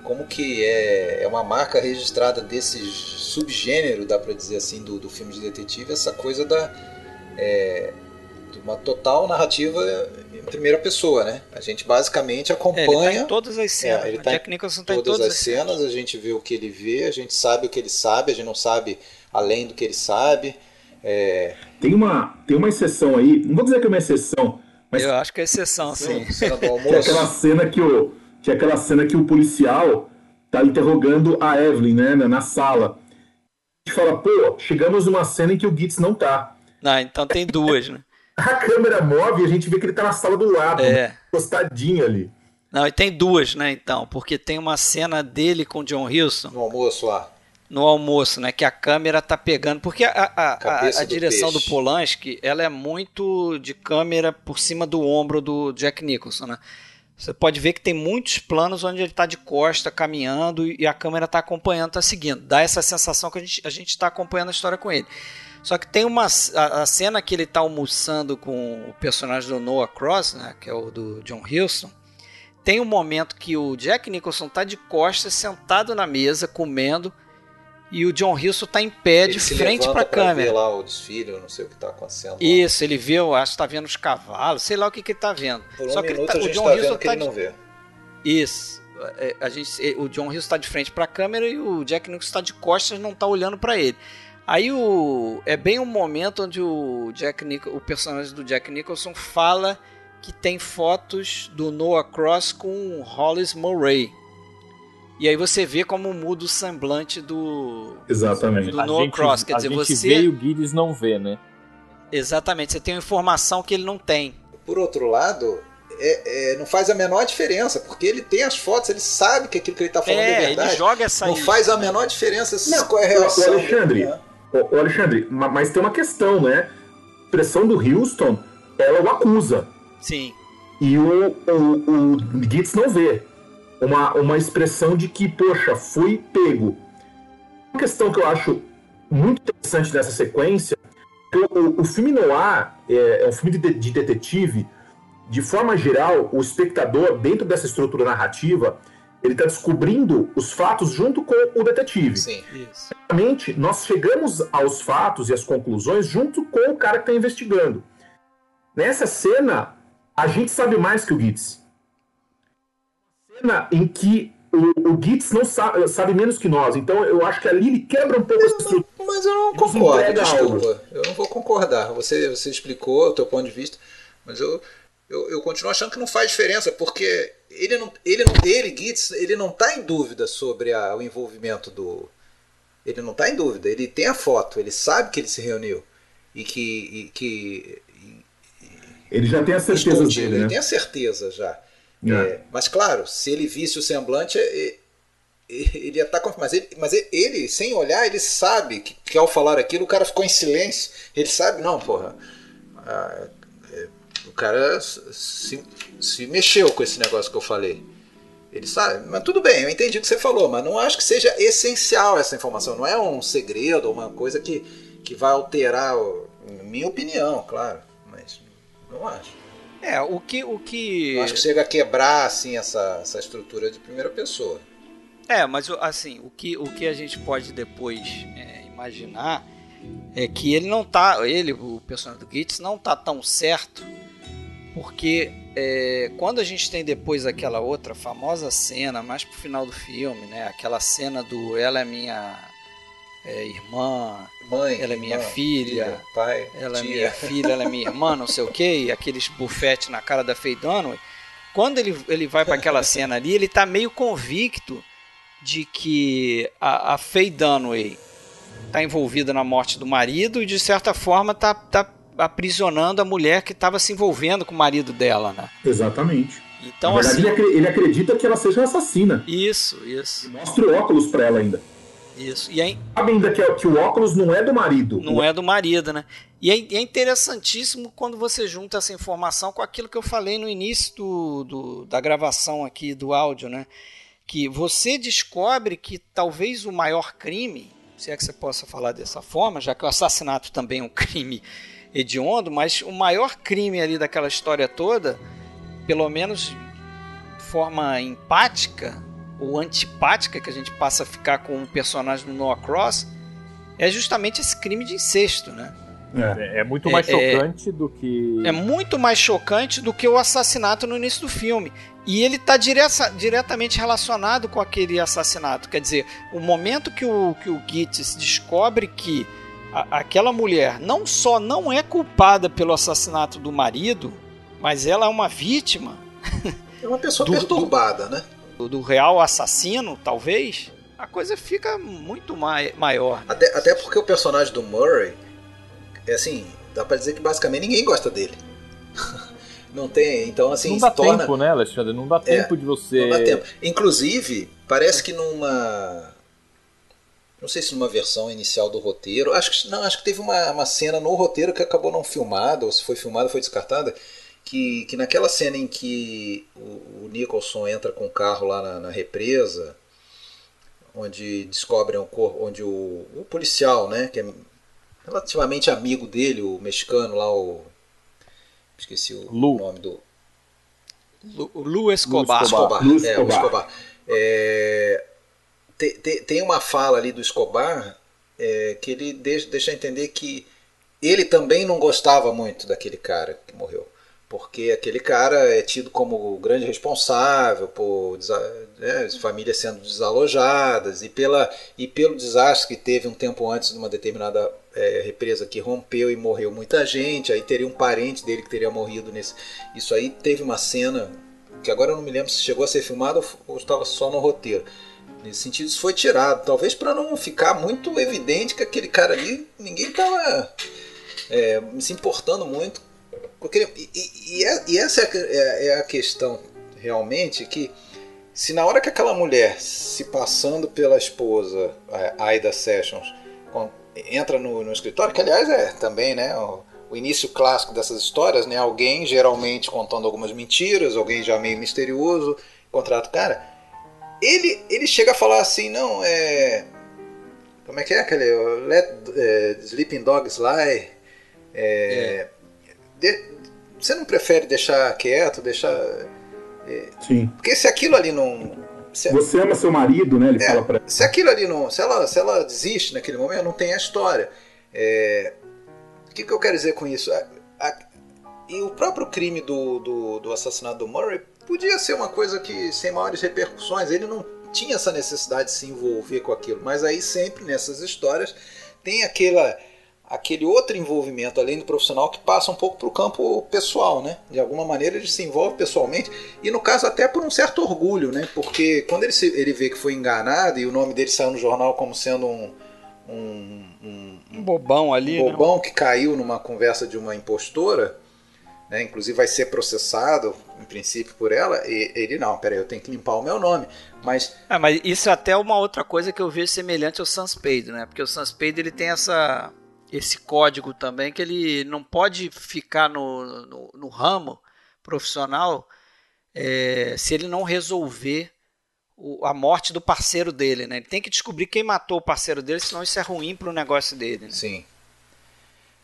como que é, é uma marca registrada desse subgênero, dá para dizer assim, do, do filme de detetive, essa coisa da é, de uma total narrativa em primeira pessoa, né? A gente basicamente acompanha. É, ele
tá em todas as cenas. É, ele tá
Jack Nicholson tá todas, em todas as cenas, cenas, a gente vê o que ele vê, a gente sabe o que ele sabe, a gente não sabe além do que ele sabe. É...
Tem uma tem uma exceção aí, não vou dizer que é uma exceção, mas
eu acho que é exceção, sim.
Cena do almoço. é aquela cena que o que é aquela cena que o policial tá interrogando a Evelyn, né, na sala. A gente fala, pô, chegamos numa cena em que o Gitz não tá.
Ah, então tem duas, né?
a câmera move e a gente vê que ele tá na sala do lado, é. Né, postadinho ali.
Não, e tem duas, né, então, porque tem uma cena dele com o John Wilson.
No almoço lá.
no almoço, né? Que a câmera tá pegando. Porque a, a, a, a
do
direção do,
peixe.
Polanski, ela é muito de câmera por cima do ombro do Jack Nicholson, né? Você pode ver que tem muitos planos onde ele tá de costa, caminhando, e a câmera tá acompanhando, tá seguindo. Dá essa sensação que a gente, a gente tá acompanhando a história com ele. Só que tem uma a, a cena que ele tá almoçando com o personagem do Noah Cross, né? Que é o do John Huston. Tem um momento que o Jack Nicholson tá de costas, sentado na mesa, comendo, e o John Huston tá em pé
Ele
de frente pra
ver
câmera.
lá o desfile, eu não sei o que tá acontecendo. lá.
Isso, ele vê, eu acho que tá vendo os cavalos, sei lá o que que ele tá vendo.
Por um
Só que ele tá,
a
o John
tá que
tá
ele
de-
não vê.
Isso. É, A gente, é, o John Hughes está de frente para a câmera e o Jack Nicholson está de costas, não está olhando para ele. Aí o é bem um momento onde o Jack Nich- o personagem do Jack Nicholson fala que tem fotos do Noah Cross com Hollis Murray. E aí você vê como muda o semblante do
Exatamente.
do Noah Cross, quer
a
dizer,
gente
você-
vê e o Guides não vê, né?
exatamente, você tem uma informação que ele não tem.
Por outro lado, é- é, não faz a menor diferença, porque ele tem as fotos, ele sabe que aquilo que ele tá falando é,
É, ele
verdade.
joga essa
não faz a menor diferença
Não,
qual é a
o- o. Alexandre,
né?
Ô, Alexandre, ma- mas tem uma questão, né? A expressão do Houston, ela o acusa.
Sim.
E o, o, o Gitz não vê. Uma, uma expressão de que, poxa, fui pego. Uma questão que eu acho muito interessante dessa sequência, que o, o, filme noir é, é um filme de, de- de detetive. De forma geral, o espectador, dentro dessa estrutura narrativa, ele está descobrindo os fatos junto com o detetive.
Sim.
Isso.
Obviamente, nós chegamos aos fatos e às conclusões junto com o cara que está investigando. Nessa cena, a gente sabe mais que o Gitz. Cena em que o, o Gitz não sabe, sabe menos que nós. Então, eu acho que ali ele quebra um pouco essa estrutura.
Mas eu não concordo, desculpa. Eu não vou concordar. Você, você explicou o teu ponto de vista, mas eu, eu, eu continuo achando que não faz diferença, porque ele não, ele não, ele, Gitz, ele não está em dúvida sobre a- o envolvimento do. Ele não está em dúvida. Ele tem a foto, ele sabe que ele se reuniu e que, e que
Ele já tem certezas
escondido,
dele,
ele
né?
tem a certeza já.
É.
É, mas claro, se ele visse o semblante, é- é- ele ia estar confiante. Mas, ele, mas ele- sem olhar, ele sabe que, que ao falar aquilo, o cara ficou em silêncio. Ele sabe, não, porra. ah, o cara se, se mexeu com esse negócio que eu falei. Ele sabe, mas tudo bem, eu entendi o que você falou, mas não acho que seja essencial essa informação. Não é um segredo, uma coisa que, que vai alterar, o- minha opinião, claro. Mas não acho.
É, o que o que
Não acho que chega a quebrar assim essa, essa estrutura de primeira pessoa.
É, mas assim, o que, o que a gente pode depois é, imaginar é que ele não tá, ele, o personagem do Gitz, não tá tão certo, porque é, quando a gente tem depois aquela outra famosa cena, mais pro final do filme, né, aquela cena do ela é minha é, irmã,
Mãe,
Ela é minha
irmã,
filha,
pai,
ela é
tia.
minha filha, ela é minha irmã, não sei o que, e aqueles bufete na cara da Faye Dunaway. Quando ele, ele vai para aquela cena ali, ele tá meio convicto de que a, a Faye Dunaway tá envolvida na morte do marido e de certa forma tá, tá aprisionando a mulher que estava se envolvendo com o marido dela, né?
Exatamente.
Então
Na verdade,
assim,
ele, acre- ele acredita que ela seja assassina.
isso, isso,
Mostra o óculos pra ela ainda.
Isso. E aí,
Sabe ainda que, que o óculos não é do marido.
Não é do marido, né? E é, é interessantíssimo quando você junta essa informação com aquilo que eu falei no início do, do- da gravação aqui do áudio, né? Que você descobre que talvez o maior crime, se é que você possa falar dessa forma, já que o assassinato também é um crime hediondo, mas o maior crime ali daquela história toda, pelo menos de forma empática ou antipática, que a gente passa a ficar com o personagem do Noah Cross, é justamente esse crime de incesto, né?
É.
É, é muito mais
É, é-
chocante do que.
É muito mais chocante do que o assassinato no início do filme. E ele está diretamente relacionado com aquele assassinato. Quer dizer, o momento que o, que o Gitz descobre que a- aquela mulher não só não é culpada pelo assassinato do marido, mas ela é uma vítima
É uma pessoa
Do-
perturbada, né?
Do, real assassino, talvez, a coisa fica muito mai, maior.
Até, até porque o personagem do Murray, é assim, dá pra dizer que basicamente ninguém gosta dele. Não tem, então assim,
não dá
torna,
tempo, né, Alexandre? Não dá tempo de você.
Não dá tempo. Inclusive, parece que numa. não sei se numa versão inicial do roteiro, acho que não, acho que teve uma, uma cena no roteiro que acabou não filmada, ou se foi filmada foi descartada, que, que naquela cena em que o, o Nicholson entra com o carro lá na, na represa, onde descobrem o corpo, onde o, o, policial, né, que é relativamente amigo dele, o mexicano lá, o esqueci o Lu. nome do
Lu, Lu Escobar.
Lu Escobar. Lu Escobar. É, Escobar. É, tem, tem, tem, uma fala ali do Escobar é, que ele deixa, deixa entender que ele também não gostava muito daquele cara que morreu porque aquele cara é tido como o grande responsável por né, famílias sendo desalojadas e, pela, e pelo desastre que teve um tempo antes de uma determinada é, represa que rompeu e morreu muita gente, aí teria um parente dele que teria morrido nesse. Isso aí teve uma cena que agora eu não me lembro se chegou a ser filmada ou estava só no roteiro. Nesse sentido, isso foi tirado, talvez para não ficar muito evidente que aquele cara ali, ninguém estava é, se importando muito porque, e, e, é, e essa é, é, é a questão realmente que se na hora que aquela mulher se passando pela esposa Aida Sessions entra no, no, escritório, que aliás é também né, o, o, início clássico dessas histórias, né, alguém geralmente contando algumas mentiras, alguém já meio misterioso, contrata o cara, ele, ele chega a falar assim, não, é... Como é que é aquele... Let é, Sleeping Dogs Lie... É, é. De, você não prefere deixar quieto, deixar.
É, Sim.
Porque se aquilo ali não.
Se, você ama seu marido, né? Ele
é,
fala pra
Se aquilo ali não. Se ela, se ela desiste naquele momento, não tem a história. É, o que, que eu quero dizer com isso? A, a, e o próprio crime do, do, do assassinato do Murray podia ser uma coisa que sem maiores repercussões. Ele não tinha essa necessidade de se envolver com aquilo. Mas aí sempre nessas histórias tem aquela aquele outro envolvimento além do profissional que passa um pouco para o campo pessoal, né? De alguma maneira ele se envolve pessoalmente e no caso até por um certo orgulho, né? Porque quando ele, se, ele vê que foi enganado e o nome dele saiu no jornal como sendo um um,
um, um bobão ali,
um né? bobão né? que caiu numa conversa de uma impostora, né? Inclusive vai ser processado em princípio por ela. E ele não, peraí, eu tenho que limpar o meu nome. Mas,
ah, mas isso é até uma outra coisa que eu vejo semelhante ao Sunspade, né? Porque o Sunspade ele tem essa esse código também, que ele não pode ficar no, no, no ramo profissional é, se ele não resolver o, a morte do parceiro dele. Né? Ele tem que descobrir quem matou o parceiro dele, senão isso é ruim para o negócio dele. Né?
Sim.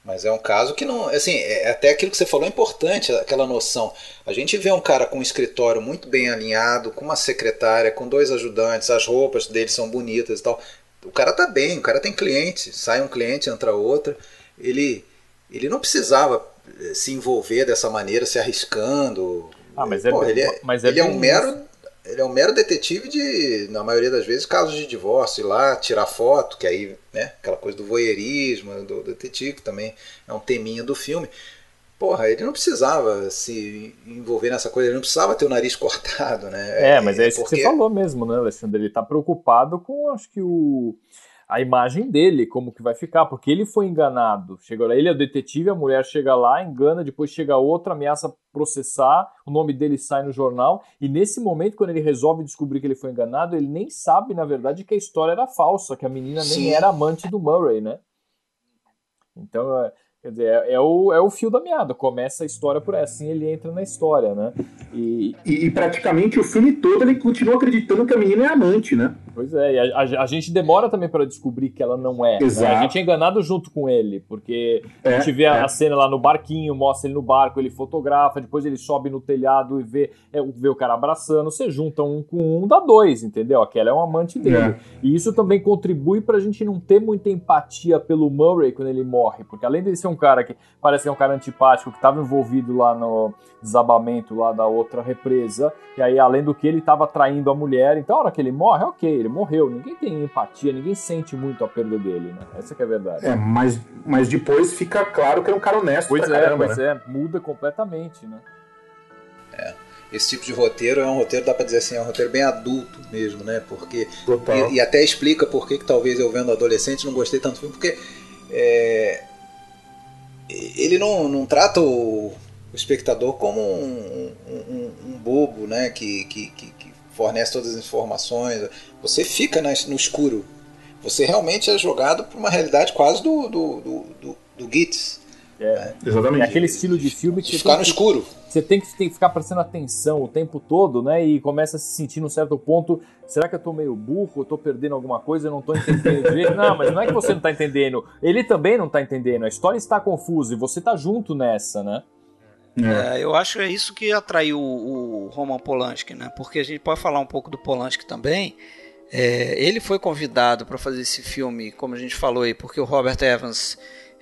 Mas é um caso que não. Assim, é, até aquilo que você falou é importante, aquela noção. A gente vê um cara com um escritório muito bem alinhado, com uma secretária, com dois ajudantes, as roupas dele são bonitas e tal o cara tá bem, o cara tem cliente, sai um cliente, entra outro. Ele, ele não precisava eh, se envolver dessa maneira, se arriscando.
Ah, mas é, Pô,
ele é,
mas
é ele é um mero ele é um mero detetive de, na maioria das vezes, casos de divórcio, ir lá tirar foto, que aí, né, aquela coisa do voyeurismo, do detetive também é um teminha do filme. Porra, ele não precisava se envolver nessa coisa, ele não precisava ter o nariz cortado, né?
É, mas é, isso porque... que você falou mesmo, né, Alexandre? Ele tá preocupado com, acho que, o a imagem dele, como que vai ficar, porque ele foi enganado. Chega lá, ele é o detetive, a mulher chega lá, engana, depois chega outra, ameaça processar, o nome dele sai no jornal, e nesse momento, quando ele resolve descobrir que ele foi enganado, ele nem sabe, na verdade, que a história era falsa, que a menina Sim. nem era amante do Murray, né? Então, é, Quer dizer, é, é, o, é o fio da meada. Começa a história por assim, ele entra na história, né?
E... e, e praticamente o filme todo ele continua acreditando que a menina é amante, né?
Pois é, e a, a, a gente demora também para descobrir que ela não é. Exato. Né? A gente é enganado junto com ele, porque é, a gente vê a, é. a, cena lá no barquinho, mostra ele no barco, ele fotografa, depois ele sobe no telhado e vê, é, vê o cara abraçando. Você junta um com um, dá dois, entendeu? Aquela é um amante dele. É. E isso também contribui pra gente não ter muita empatia pelo Murray quando ele morre, porque além dele ser um cara que parece que é um cara antipático, que estava envolvido lá no desabamento lá da outra represa, e aí além do que ele estava traindo a mulher, então a hora que ele morre, ok, ele morreu, ninguém tem empatia, ninguém sente muito a perda dele, né? Essa que é a verdade.
É, mas, mas depois fica claro que é um cara honesto
Pois
é, caramba,
pois
né?
é, muda completamente, né?
É esse tipo de roteiro é um roteiro, dá pra dizer assim, é um roteiro bem adulto mesmo, né? Porque. E, e, até explica por que, que talvez eu vendo adolescente não gostei tanto do filme, porque é, ele não, não trata o, o espectador como um, um, um, bobo, né? Que, que, que, fornece todas as informações. Você fica no escuro. Você realmente é jogado para uma realidade quase do, do, do, do, do Gitz.
É, exatamente. É aquele estilo de filme que
ficar no que, escuro.
Você tem que, tem que ficar prestando atenção o tempo todo, né? E começa a se sentir num certo ponto. Será que eu tô meio burro? Eu tô perdendo alguma coisa? Eu não tô entendendo direito? Não, mas não é que você não tá entendendo. Ele também não tá entendendo. A história está confusa e você tá junto nessa, né?
É, eu acho que é isso que atraiu o Roman Polanski, né? Porque a gente pode falar um pouco do Polanski também. É, ele foi convidado para fazer esse filme, como a gente falou aí, porque o Robert Evans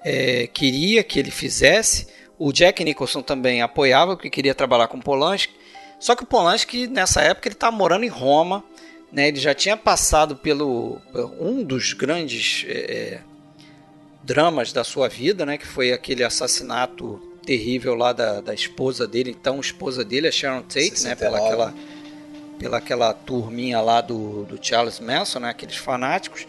é, queria que ele fizesse. O Jack Nicholson também apoiava, porque queria trabalhar com Polanski. Só que o Polanski, nessa época, ele estava morando em Roma. Né? Ele já tinha passado pelo um dos grandes é, é, dramas da sua vida, né? que foi aquele assassinato terrível lá da, da esposa dele, então esposa dele, a Sharon Tate, né? Pela aquela, pela aquela turminha lá do, do Charles Manson, né? Aqueles fanáticos.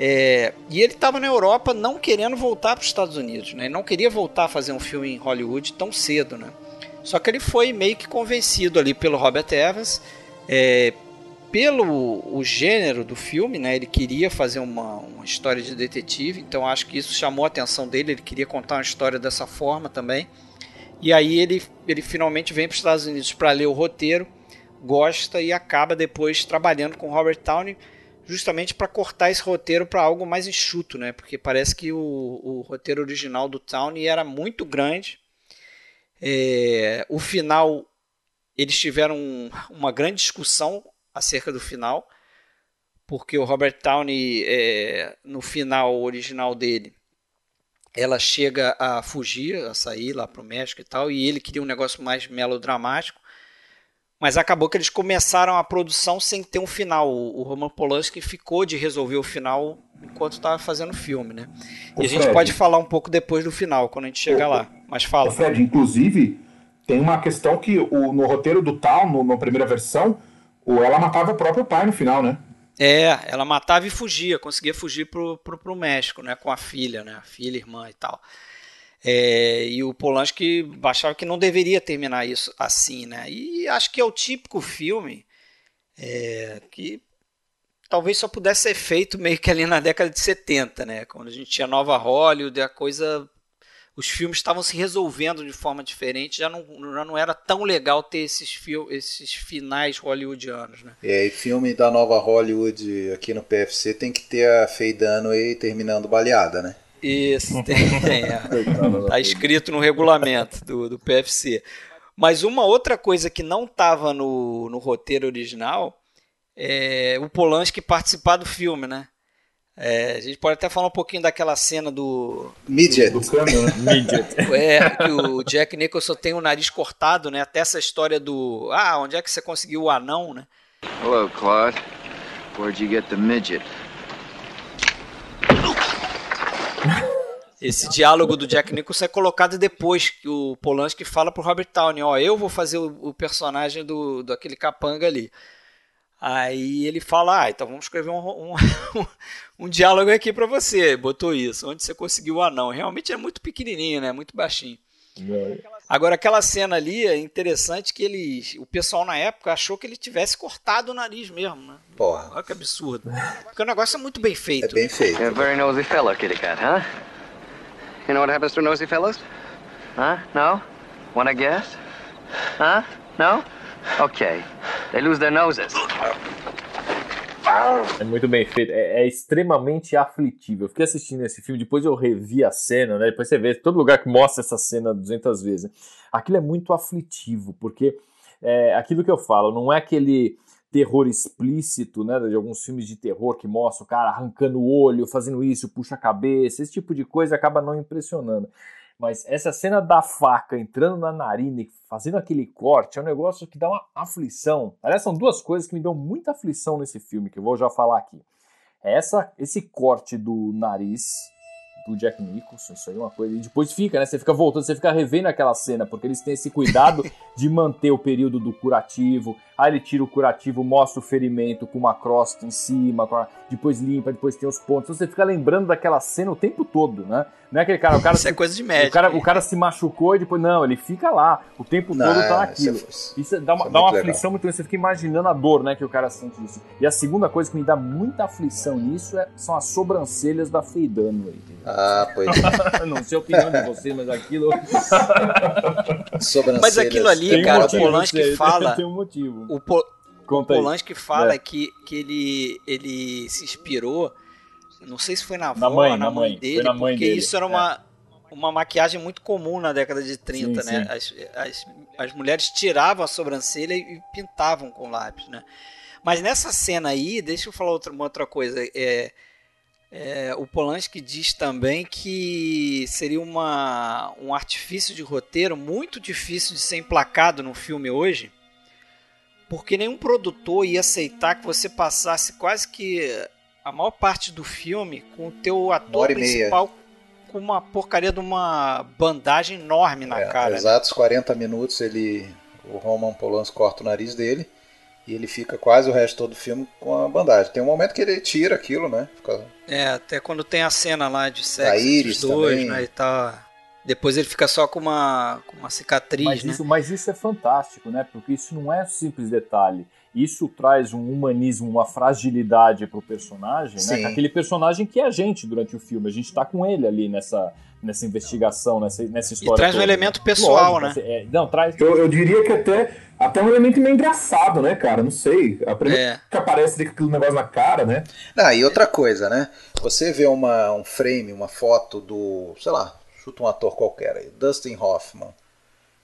É, e ele estava na Europa não querendo voltar para os Estados Unidos, né? Ele não queria voltar a fazer um filme em Hollywood tão cedo, né? Só que ele foi meio que convencido ali pelo Robert Evans, é, pelo o gênero do filme, né? Ele queria fazer uma, uma história de detetive, então acho que isso chamou a atenção dele. Ele queria contar uma história dessa forma também. E aí ele, ele finalmente vem para os Estados Unidos para ler o roteiro, gosta e acaba depois trabalhando com Robert Downey justamente para cortar esse roteiro para algo mais enxuto, né? Porque parece que o, o roteiro original do Town era muito grande. É, o final, eles tiveram uma grande discussão acerca do final, porque o Robert Downey, é, no final original dele, ela chega a fugir, a sair lá para o México e tal, e ele queria um negócio mais melodramático. Mas acabou que eles começaram a produção sem ter um final. O Roman Polanski ficou de resolver o final enquanto estava fazendo o filme, né? E a gente Fred, pode falar um pouco depois do final, quando a gente chegar lá. Mas fala.
Fred, inclusive, tem uma questão que o, no roteiro do Tal, no, na primeira versão, o, ela matava o próprio pai no final, né?
É, ela matava e fugia, conseguia fugir pro, pro, pro México, né? Com a filha, né? A filha, irmã e tal. É, e o Polanski achava que não deveria terminar isso assim, né? E acho que é o típico filme é, que talvez só pudesse ser feito meio que ali na década de 70, né? Quando a gente tinha Nova Hollywood, a coisa os filmes estavam se resolvendo de forma diferente, já não, já não era tão legal ter esses, fil esses finais hollywoodianos. Né?
É, e filme da nova Hollywood aqui no PFC tem que ter a Faye Dunaway terminando baleada, né?
Isso, tem, tem é. Tá escrito no regulamento do, do PFC. Mas uma outra coisa que não estava no, no roteiro original é o Polanski participar do filme, né? É, a gente pode até falar um pouquinho daquela cena do.
Midget.
Do, do Midget. É, que o Jack Nicholson tem o nariz cortado, né? Até essa história do. Ah, onde é que você conseguiu o anão, né?
Hello, Claude. Where'd you get the midget?
Esse diálogo do Jack Nicholson é colocado depois que o Polanski fala pro Robert Downey, ó, eu vou fazer o, o personagem do, do aquele capanga ali. Aí ele fala, ah, então vamos escrever um, um, um diálogo aqui para você. Botou isso, onde você conseguiu o anão. Realmente é muito pequenininho, né? Muito baixinho. Agora, aquela cena ali é interessante que ele, o pessoal na época achou que ele tivesse cortado o nariz mesmo, né?
Porra.
Olha que absurdo. Porque o negócio é muito bem feito. É
bem feito.
You're a very nosy fellow, kitty cat, huh? You know what happens to nosy fellows? Huh? No? Wanna guess? Huh? No? Okay. They lose their noses.
É muito bem feito, é, é, extremamente aflitivo. Eu fiquei assistindo esse filme, depois eu revi a cena, né? Depois você vê todo lugar que mostra essa cena 200 vezes. Aquilo é muito aflitivo, porque é aquilo que eu falo, não é aquele terror explícito, né, de alguns filmes de terror que mostra o cara arrancando o olho, fazendo isso, puxa a cabeça, esse tipo de coisa acaba não impressionando. Mas essa cena da faca entrando na narina e fazendo aquele corte é um negócio que dá uma aflição. Aliás, são duas coisas que me dão muita aflição nesse filme, que eu vou já falar aqui. É essa, esse corte do nariz, do Jack Nicholson, isso aí é uma coisa. E depois fica, né? Você fica voltando, você fica revendo aquela cena, porque eles têm esse cuidado de manter o período do curativo. Aí ele tira o curativo, mostra o ferimento com uma crosta em cima, depois limpa, depois tem os pontos. Então você fica lembrando daquela cena o tempo todo, né? Não é aquele cara, o cara.
Isso é coisa de médico.
O cara, o cara se machucou e depois, não, ele fica lá. O tempo não, todo tá naquilo. Isso, é, isso dá uma, isso é dá uma aflição muito grande. Você fica imaginando a dor, né, que o cara sente isso. E a segunda coisa que me dá muita aflição nisso é, são as sobrancelhas da Faye Dunaway.
Ah, pois é.
não sei a opinião de vocês, mas aquilo.
mas aquilo ali, tem cara, motivo, o Polanski fala.
Tem um motivo.
O, po, o Polanski fala é. que, que ele, ele se inspirou não sei se foi na avó, na mãe, na mãe, mãe dele, na mãe porque dele. isso era uma, é. uma maquiagem muito comum na década de 30, sim, né? Sim. As, as, as mulheres tiravam a sobrancelha e pintavam com lápis, né? Mas nessa cena aí, deixa eu falar outra, uma outra coisa. É, é, o Polanski diz também que seria uma, um artifício de roteiro muito difícil de ser emplacado no filme hoje, porque nenhum produtor ia aceitar que você passasse quase que a maior parte do filme com o teu ator principal com uma porcaria de uma bandagem enorme na é, cara.
Né? Exatos né? 40 minutos ele o Roman Polanski corta o nariz dele e ele fica quase o resto todo do filme com a bandagem. Tem um momento que ele tira aquilo, né? Fica...
É, até quando tem a cena lá de sexo dos dois, também. né? E tá... Depois ele fica só com uma, com uma cicatriz,
mas
né?
Isso, mas isso é fantástico, né? Porque isso não é um simples detalhe isso traz um humanismo, uma fragilidade pro personagem, né? Aquele personagem que é a gente durante o filme. A gente tá com ele ali nessa, nessa investigação, nessa, nessa história.
E traz toda, um elemento pessoal, Lógico,
né? É, não, traz.
Eu, eu, diria que até, até um elemento meio engraçado, né, cara? Não sei. A primeira é. que aparece com aquele negócio na cara, né?
Ah, e outra coisa, né? Você vê uma, um frame, uma foto do, sei lá, chuta um ator qualquer aí, Dustin Hoffman.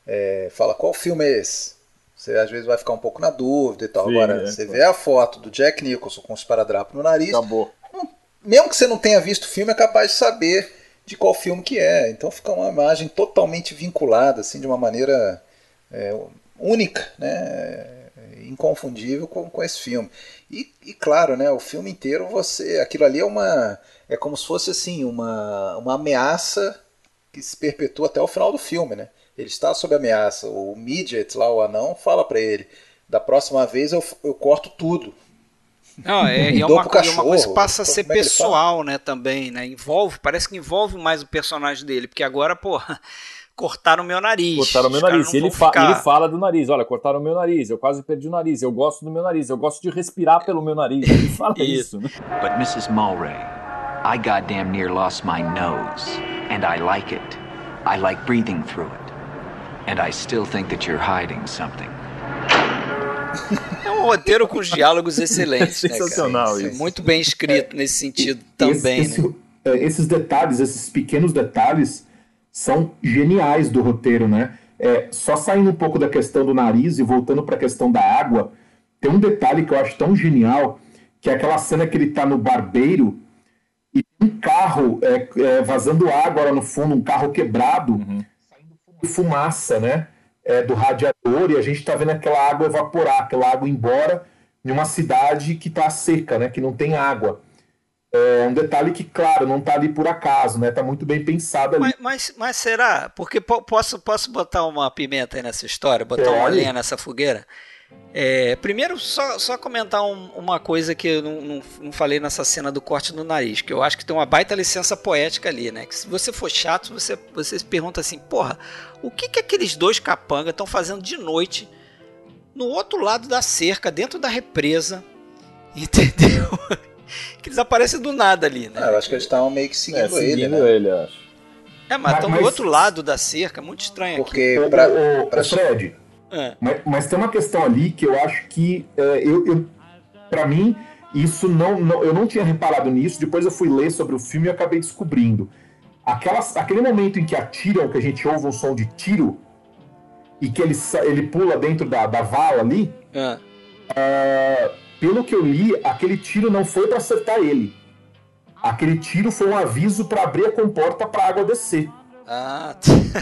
É, fala, qual filme é esse? Você às vezes vai ficar um pouco na dúvida e tal. Sim, Agora, é, você vê a foto do Jack Nicholson com os paradrapos no nariz.
Acabou.
Mesmo que você não tenha visto o filme, é capaz de saber de qual filme que é. Então fica uma imagem totalmente vinculada, assim, de uma maneira é, única, né? inconfundível com, com esse filme. E, e, claro, né, o filme inteiro você, aquilo ali é uma é como se fosse assim uma, uma ameaça que se perpetua até o final do filme, né? Ele está sob ameaça. O Midget lá, o anão, fala para ele: da próxima vez eu, eu corto tudo.
Não, é, é, uma, cachorro, uma coisa que passa a ser é pessoal, né, também, né? Envolve, parece que envolve mais o personagem dele, porque agora, pô, cortaram o meu nariz.
Cortaram o meu nariz. Ele, fa ficar... ele fala do nariz, olha, cortaram o meu nariz, eu quase perdi o nariz, eu gosto do meu nariz, eu gosto de respirar pelo meu nariz. Ele fala isso. isso né? But Mrs. Mulray, I goddamn near lost my nose, and I like it. I like breathing through it. And I still think that you're hiding something.
É um roteiro com diálogos excelentes.
É sensacional
né, isso. Muito bem escrito é, nesse sentido também.
Esse,
né?
É, esses detalhes, esses pequenos detalhes, são geniais do roteiro, né? É, só saindo um pouco da questão do nariz e voltando para a questão da água, tem um detalhe que eu acho tão genial, que é aquela cena que ele está no barbeiro e um carro é, é, vazando água lá no fundo, um carro quebrado. Uhum fumaça, né? É, do radiador e a gente está vendo aquela água evaporar, aquela água embora em uma cidade que está seca, né? Que não tem água. É um detalhe que, claro, não está ali por acaso, né? Tá muito bem pensado ali.
Mas, mas, mas será? Porque posso, posso botar uma pimenta aí nessa história, botar é, uma lenha nessa fogueira? É, primeiro, só, só comentar um, uma coisa que eu não, não, não, falei nessa cena do corte no nariz, que eu acho que tem uma baita licença poética ali, né? Que se você for chato, você, você se pergunta assim, porra, o que, que aqueles dois capangas estão fazendo de noite no outro lado da cerca, dentro da represa, entendeu? que eles aparecem do nada ali, né?
Ah, eu acho que eles estavam meio que seguindo, é,
seguindo
ele,
né? ele, acho.
É, mas estão do outro lado da cerca, muito estranho
Porque
aqui.
Pra,
o, pra... Fred, é. Mas, mas, tem uma questão ali que eu acho que é, eu, eu para mim isso não, não, eu não tinha reparado nisso. Depois eu fui ler sobre o filme e acabei descobrindo. Aquela, aquele momento em que atiram, que a gente ouve um som de tiro e que ele, ele pula dentro da, da vala ali. É. É, pelo que eu li, aquele tiro não foi para acertar ele. Aquele tiro foi um aviso para abrir a comporta para a água descer.
Ah,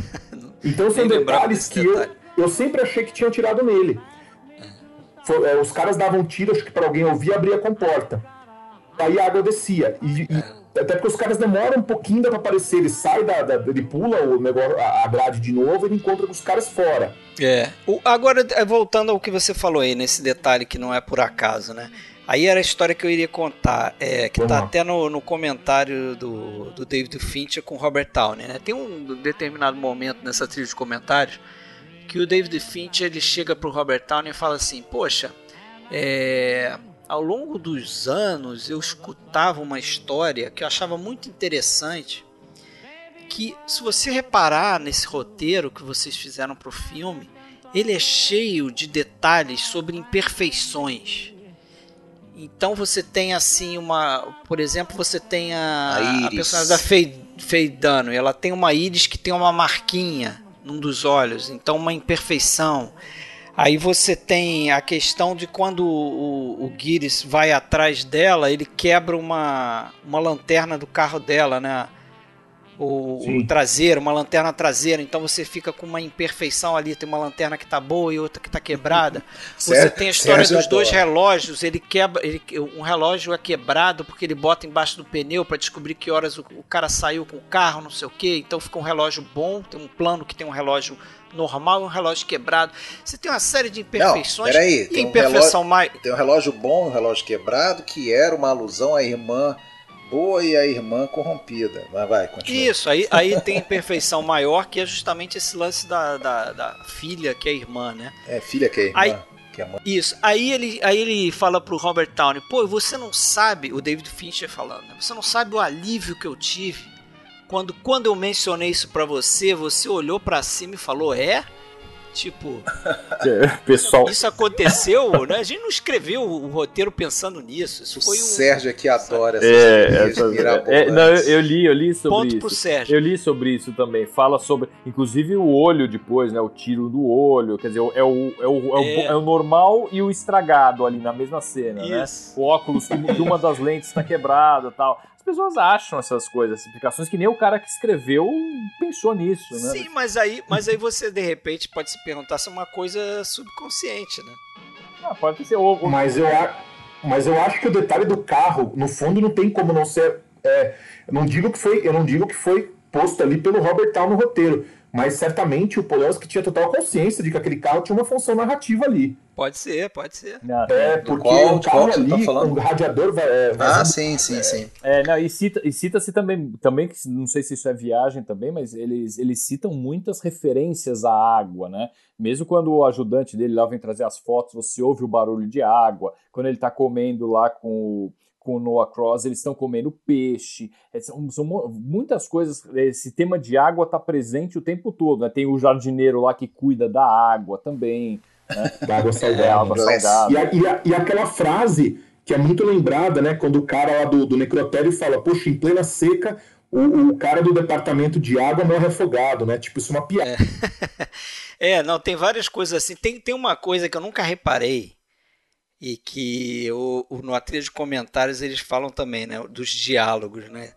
então são detalhes que eu, eu sempre achei que tinham tirado nele. Foi, é, os caras davam tiro, acho que para alguém ouvir, abria a comporta. Aí a água descia. E, e, Até porque os caras demoram um pouquinho pra aparecer. Ele sai da, da- Ele pula o negócio, a grade de novo ele encontra com os caras fora.
É. O- agora, é, voltando ao que você falou aí, nesse detalhe que não é por acaso, né? Aí era a história que eu iria contar, é, que tá
lá.
até no, no comentário do, do David Fincher com Robert Downey, né? Tem um determinado momento nessa trilha de comentários que o David Fincher ele chega pro Robert Downey e fala assim, poxa, é, ao longo dos anos eu escutava uma história que eu achava muito interessante, que se você reparar nesse roteiro que vocês fizeram pro filme, ele é cheio de detalhes sobre imperfeições. Então você tem assim uma, por exemplo, você tem a,
A
a personagem da Faye, Faye Dunaway, ela tem uma íris que tem uma marquinha num dos olhos, então uma imperfeição. Aí você tem a questão de quando o, o vai atrás dela, ele quebra uma, uma lanterna do carro dela, né? O, traseiro, uma lanterna traseira, então você fica com uma imperfeição ali, tem uma lanterna que tá boa e outra que tá quebrada. Você tem a história dos dois
adora.
relógios, ele quebra, ele, um relógio é quebrado porque ele bota embaixo do pneu para descobrir que horas o, o cara saiu com o carro, não sei o que, então fica um relógio bom, tem um plano que tem um relógio normal e um relógio quebrado. Você tem uma série de imperfeições
peraí,
e
tem um
imperfeição mais
Tem um relógio bom um relógio quebrado, que era uma alusão à irmã boa e à irmã corrompida. Mas vai, continua.
Isso, aí, aí tem imperfeição maior, que é justamente esse lance da, da, da filha, que é a irmã, né?
É filha que é irmã.
Aí-
que é mãe.
Isso. Aí ele, aí ele fala pro Robert Downey, pô, você não sabe, o David Fincher falando, né? você não sabe o alívio que eu tive quando, quando eu mencionei isso pra você, você olhou pra cima e falou, é? Tipo,
Pessoal,
isso aconteceu, né? A gente não escreveu o roteiro pensando nisso. Isso
O
foi um
Sérgio aqui adora
É, essas-
mirabolantes.
é, não, eu, eu li, eu li sobre
ponto
isso.
pro Sérgio.
Eu li sobre isso também. Fala sobre, inclusive, o olho depois, né? O tiro do olho. Quer dizer, é o, é o, é o,
É.
é o normal e o estragado ali na mesma cena, né?
Isso.
O óculos, que uma das lentes está quebrada e tal. As pessoas acham essas coisas, essas explicações, que nem o cara que escreveu pensou nisso, né?
Sim, mas aí, mas aí você de repente pode se perguntar se é uma coisa subconsciente, né?
Ah, pode ser. Ou, ou-
Mas eu, mas eu acho que o detalhe do carro, no fundo, não tem como não ser. é, eu não digo que foi, eu não digo que foi posto ali pelo Robert Town no roteiro, mas certamente o Polanski tinha total consciência de que aquele carro tinha uma função narrativa ali.
Pode ser, pode ser.
Não,
É,
Do
porque
qual-
o
qual tá
ali,
falando?
com o radiador vai, é,
Ah,
vazando
sim, sim, sim.
É, não, e cita- e cita-se também, também, que não sei se isso é viagem também, mas eles, eles citam muitas referências à água, né? Mesmo quando o ajudante dele lá vem trazer as fotos, você ouve o barulho de água. Quando ele tá comendo lá com o, com o Noah Cross, eles estão comendo peixe. É, São, são mu- muitas coisas. Esse tema de água tá presente o tempo todo, né? Tem o jardineiro lá que cuida da água também.
Da água
É,
salgada.
água salgada.
E, a- e a- e aquela frase que é muito lembrada, né? Quando o cara lá do, do necrotério fala, poxa, em plena seca, o, o cara do departamento de água morre afogado, né? Tipo, isso é uma piada.
É, não, tem várias coisas assim. Tem, tem uma coisa que eu nunca reparei e que o, o, no trilha de comentários eles falam também, né? Dos diálogos, né?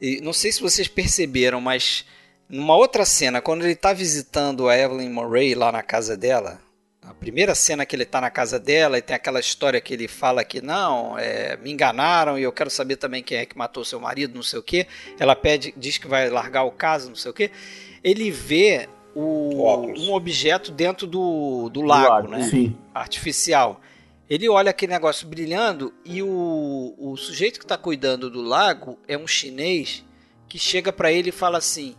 E não sei se vocês perceberam, mas numa outra cena, quando ele tá visitando a Evelyn Murray lá na casa dela, a primeira cena que ele tá na casa dela e tem aquela história que ele fala que não, é, me enganaram e eu quero saber também quem é que matou seu marido, não sei o que. Ela pede, diz que vai largar o caso, não sei o que. Ele vê o, um objeto dentro do, do lago,
lago,
né?
Sim.
artificial. Ele olha aquele negócio brilhando e o, o sujeito que está cuidando do lago é um chinês que chega para ele e fala assim: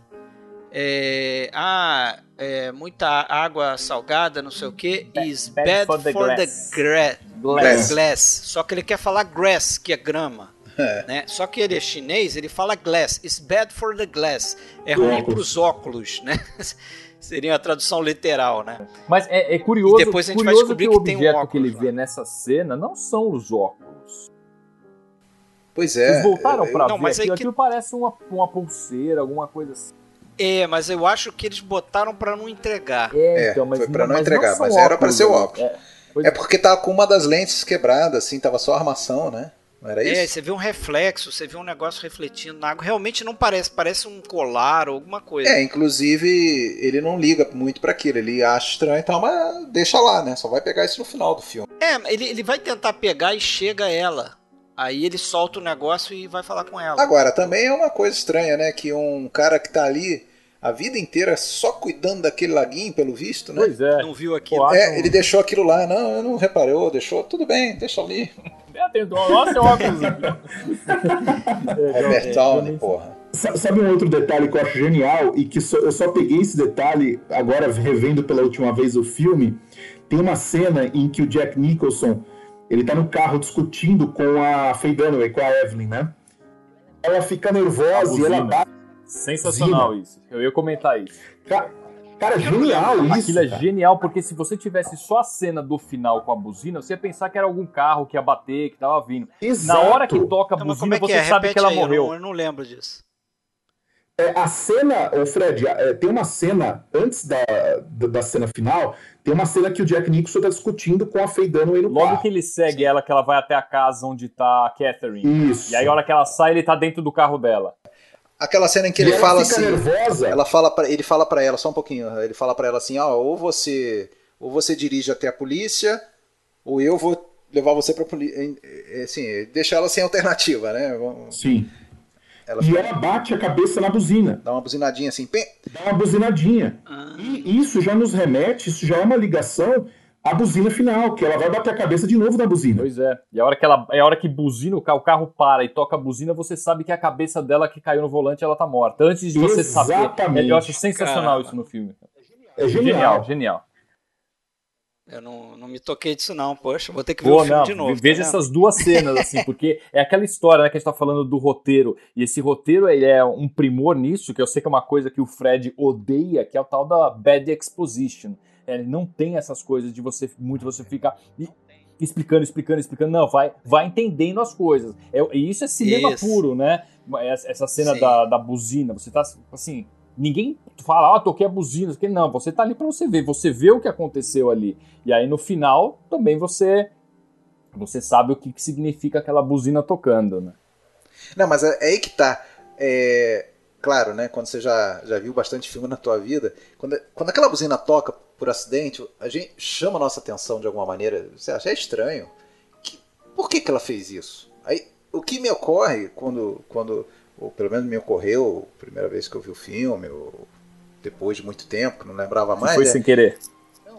é, Ah, é, muita água salgada, não sei o que, is bad, for, the,
glass.
gra-
Glass.
glass. Só que ele quer falar grass, que é grama. Né? Só que ele é chinês, ele fala glass. It's bad for the glass. É ruim
Óculos.
para os óculos, né? Seria a tradução literal, né?
Mas é, é curioso,
E depois a gente vai descobrir
que o
que tem um
objeto que
óculos
ele
lá.
vê nessa cena não são os óculos.
Pois é.
Vocês voltaram
Não,
ver
mas
aquilo,
que-
aquilo parece uma, uma pulseira, alguma coisa assim.
É, mas eu acho que eles botaram para não entregar.
É,
então, mas
foi pra não
mas
entregar,
são
mas era pra ser o óculos.
É, pois
É porque tava com uma das lentes quebrada, assim, tava só a armação, né? Não era
É,
isso?
você vê um reflexo, você vê um negócio refletindo na água. Realmente não parece, parece um colar ou alguma coisa.
É, inclusive, ele não liga muito pra aquilo, ele acha estranho e tal, mas deixa lá, né? Só vai pegar isso no final do filme.
É, ele, ele vai tentar pegar e chega ela. Aí ele solta o negócio e vai falar com ela.
Agora, também é uma coisa estranha, né? Que um cara que tá ali a vida inteira só cuidando daquele laguinho, pelo visto, né?
Pois é.
Não viu aquilo.
Pô,
É, ele deixou aquilo lá. Não, eu não reparou, deixou. Tudo bem, deixa ali.
É, tem- Nossa, é óculos.
Robert Downey, porra.
Sa- Sabe um outro detalhe que eu acho genial e que só- eu só peguei esse detalhe agora revendo pela última vez o filme? Tem uma cena em que o Jack Nicholson ele tá no carro discutindo com a Faye Dunaway, com a Evelyn, né? Ela fica nervosa e ela bate.
Sensacional isso. Eu ia comentar isso.
Ca- Cara, genial isso.
Aquilo é
cara.
genial, porque se você tivesse só a cena do final com a buzina, você ia pensar que era algum carro que ia bater, que tava vindo.
Exato.
Na hora que toca a
Então,
buzina,
é
você
é?
sabe
Repete
que ela
aí, eu
morreu.
não- Eu não lembro disso.
É, a cena, ô Fred, é, tem uma cena, antes da, da, da cena final, tem uma cena que o Jack Nicholson tá discutindo com a Faye Dunaway no
Logo
carro.
que ele segue ela, que ela vai até a casa onde tá a Catherine.
Isso.
E aí, a hora que ela sai, ele tá dentro do carro dela.
Aquela cena em que
E
ele fala
fica
assim.
nervosa.
Ela fala pra, ele fala para ela, só um pouquinho, ele fala para ela assim, ó, ou você ou você dirige até a polícia, ou eu vou levar você pra polícia. Assim, deixa ela sem alternativa, né?
Sim.
Ela
E ela bate a cabeça na buzina.
dá uma buzinadinha assim, pem,
Dá uma buzinadinha. E isso já nos remete, isso já é uma ligação à buzina final, que ela vai bater a cabeça de novo na buzina.
Pois é. E a hora que ela, é a hora que buzina o carro, o carro para e toca a buzina, você sabe que a cabeça dela que caiu no volante, ela tá morta. Antes de você saber.
Exatamente.
Eu acho sensacional
Caramba.
isso no filme.
É
Genial,
genial.
genial.
Eu não, não me toquei disso, não. Poxa, vou ter que ver
Pô,
o filme
não,
de novo. tá
veja
vendo?
essas duas cenas, assim, porque é aquela história né, que a gente tá falando do roteiro, e esse roteiro ele é um primor nisso, que eu sei que é uma coisa que o Fred odeia, que é o tal da bad exposition. É, Ele não tem essas coisas de você muito você ficar explicando, explicando, explicando. Não, vai, vai entendendo as coisas. É, e isso é cinema
Isso.
puro, né? Essa cena
Sim.
da, da buzina, você tá assim. Ninguém fala, ah, toquei a buzina. que Não, você tá ali pra você ver. Você vê o que aconteceu ali. E aí no final também você você sabe o que, que significa aquela buzina tocando, né?
Não, mas é, é aí que tá. É, claro, né? Quando você já, já viu bastante filme na tua vida, quando, quando aquela buzina toca por acidente, a gente chama a nossa atenção de alguma maneira. Você acha é estranho. Que- por que, que ela fez isso? Aí, o que me ocorre quando, quando, ou pelo menos me ocorreu, a primeira vez que eu vi o filme, ou depois de muito tempo, que não lembrava mais.
Foi
é-
sem querer.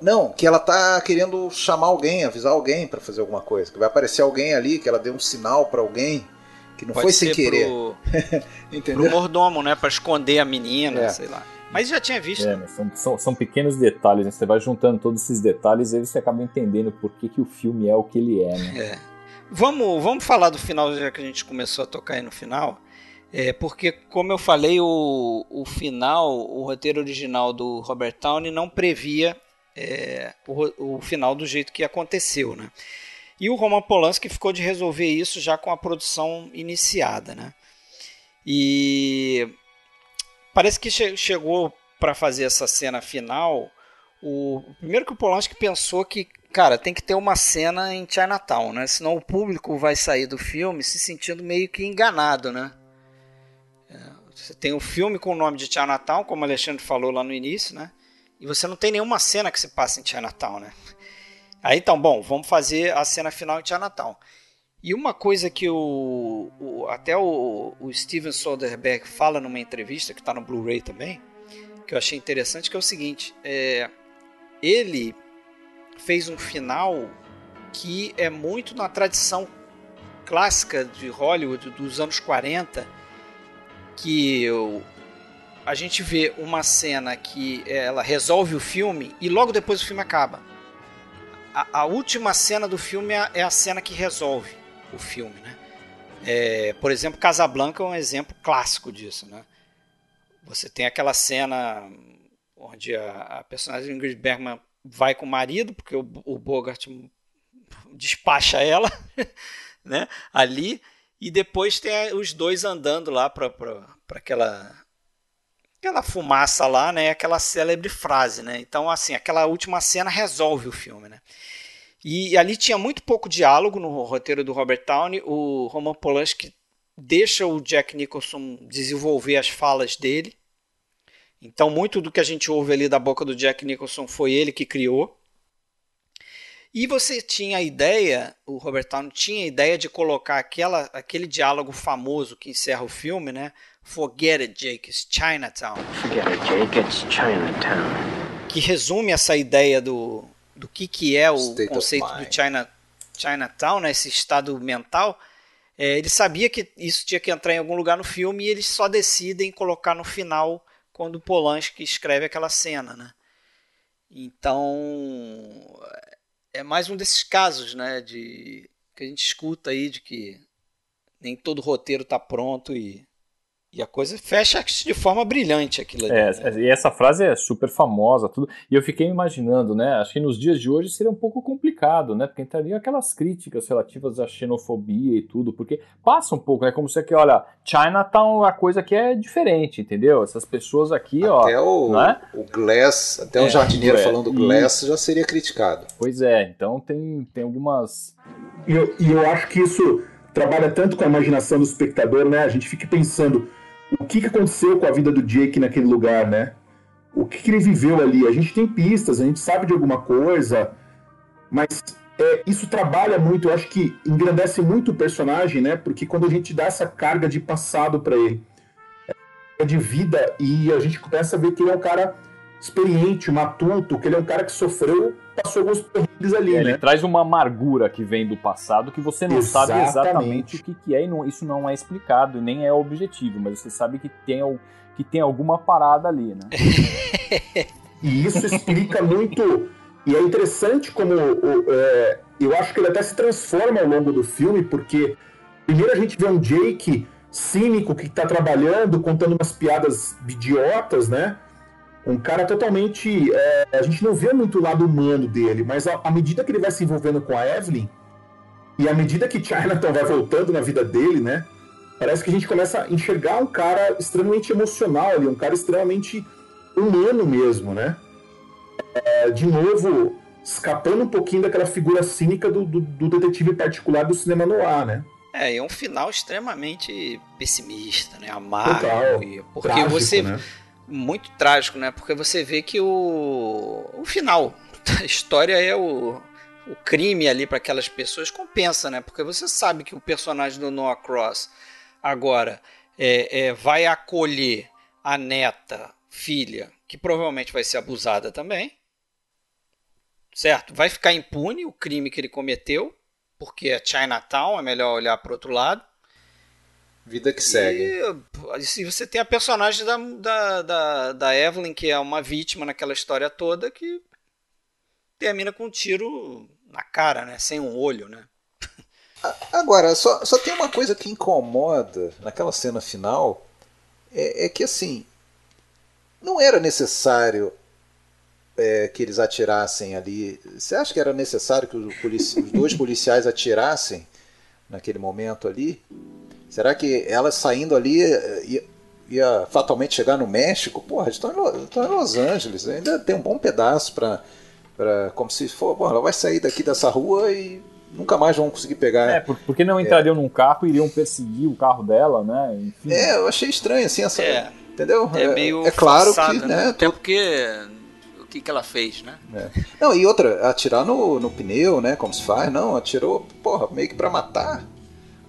não, que ela tá querendo chamar alguém, avisar alguém pra fazer alguma coisa. Que vai aparecer alguém ali, que ela deu um sinal pra alguém, que não
Pode
foi sem querer.
Pro,
Entendeu?
pro mordomo, né? Pra esconder a menina,
É.
sei lá. Mas já tinha visto.
É, mas são, são, são pequenos detalhes, né? Você vai juntando todos esses detalhes e aí você acaba entendendo por que, que o filme é o que ele é, né?
Vamos, vamos falar do final, já que a gente começou a tocar aí no final. É, porque, como eu falei, o, o final, o roteiro original do Robert Downey não previa é, o, o final do jeito que aconteceu, né? E o Roman Polanski ficou de resolver isso já com a produção iniciada, né? E parece que che- chegou para fazer essa cena final. O primeiro que o Polanski pensou que, cara, tem que ter uma cena em Chinatown, né? Senão o público vai sair do filme se sentindo meio que enganado, né? É, Você tem o filme com o nome de Chinatown, como o Alexandre falou lá no início, né? E você não tem nenhuma cena que se passa em Chinatown, né? Aí então, bom, vamos fazer a cena final em Chinatown. E uma coisa que o, o- até o, o Steven Soderbergh fala numa entrevista que está no Blu-ray também, que eu achei interessante, que é o seguinte: é, ele fez um final que é muito na tradição clássica de Hollywood dos anos 40, que o- a gente vê uma cena que ela resolve o filme e logo depois o filme acaba. A, a última cena do filme é, é a cena que resolve o filme, né? É, por exemplo, Casablanca é um exemplo clássico disso, né? Você tem aquela cena onde a, a personagem Ingrid Bergman vai com o marido, porque o, o Bogart despacha ela, né? Ali, e depois tem os dois andando lá para aquela aquela fumaça lá, né? Aquela célebre frase, né? Então, assim, aquela última cena resolve o filme, né? E ali tinha muito pouco diálogo no roteiro do Robert Downey. O Roman Polanski deixa o Jack Nicholson desenvolver as falas dele. Então, muito do que a gente ouve ali da boca do Jack Nicholson foi ele que criou. E você tinha a ideia, o Robert Downey tinha a ideia de colocar aquela, aquele diálogo famoso que encerra o filme, né? Forget it, Jake, it's Chinatown.
Forget it, Jake. It's Chinatown.
Que resume essa ideia do, do que, que é o
State
conceito do China, Chinatown, né? esse estado mental. É, ele sabia que isso tinha que entrar em algum lugar no filme e eles só decidem colocar no final quando o Polanski escreve aquela cena, né? Então é mais um desses casos, né, de que a gente escuta aí de que nem todo roteiro tá pronto e e a coisa fecha de forma brilhante aquilo ali.
É,
né?
e essa frase é super famosa, tudo. E eu fiquei imaginando, né? Acho que nos dias de hoje seria um pouco complicado, né? Porque entraria aquelas críticas relativas à xenofobia e tudo, porque passa um pouco, né? Como se aqui, olha, Chinatown, a coisa que é diferente, entendeu? Essas pessoas aqui, ó.
Até o,
não é?
o Glass, até um
É,
jardineiro
é,
falando Glass já seria criticado.
Pois é, então tem, tem algumas.
E eu, e eu acho que isso trabalha tanto com a imaginação do espectador, né? A gente fica pensando o que, que aconteceu com a vida do Jake naquele lugar, né? O que, que ele viveu ali? A gente tem pistas, a gente sabe de alguma coisa, mas é, isso trabalha muito, eu acho que engrandece muito o personagem, né? Porque quando a gente dá essa carga de passado para ele, é de vida, e a gente começa a ver que ele é um cara experiente, matuto, que ele é um cara que sofreu, passou alguns perrengues ali,
Ele
né?
traz uma amargura que vem do passado que você não sabe exatamente
Exatamente.
o que, que é, e não- isso não é explicado, e nem é objetivo, mas você sabe que tem, que tem alguma parada ali, né?
E isso explica muito. E é interessante como o- é, eu acho que ele até se transforma ao longo do filme, porque primeiro a gente vê um Jake cínico que está trabalhando, contando umas piadas idiotas, né? Um cara totalmente. é, a gente não vê muito o lado humano dele, mas à medida que ele vai se envolvendo com a Evelyn, e à medida que Chinatown vai voltando na vida dele, né? Parece que a gente começa a enxergar um cara extremamente emocional ali, um cara extremamente humano mesmo, né? É, de novo, escapando um pouquinho daquela figura cínica do, do- do detetive particular do cinema noir, né?
É, e é um final extremamente pessimista, né? Amargo.
Total.
porque
Trágico,
você.
né?
Muito trágico, né? Porque você vê que o. O final da história é o. O crime ali para aquelas pessoas compensa, né? Porque você sabe que o personagem do Noah Cross agora é, é, vai acolher a neta, filha, que provavelmente vai ser abusada também. Certo? Vai ficar impune o crime que ele cometeu, porque é Chinatown, é melhor olhar para outro lado.
Vida que segue.
E, e se você tem a personagem da, da, da, da Evelyn, que é uma vítima naquela história toda, que termina com um tiro na cara, né? Sem um olho, né?
Agora, só, só tem uma coisa que incomoda naquela cena final, é, é que assim, não era necessário é, que eles atirassem ali. Você acha que era necessário que os, polici- os dois policiais atirassem naquele momento ali? Será que ela saindo ali eh, ia, ia fatalmente chegar no México? Porra, estão em, estão em Los Angeles, ainda tem um bom pedaço para. Como se for, bom, ela vai sair daqui dessa rua e nunca mais vão conseguir pegar.
É, por- porque não entrariam num carro e iriam perseguir o carro dela, né? Enfim.
É, eu achei estranho assim essa.
É.
Entendeu?
É meio
é claro
forçado,
que,
né?
né?
Até porque o que, que ela fez, né?
Não, e outra, atirar no, no pneu, né? Como se faz, não, atirou, porra, meio que pra matar.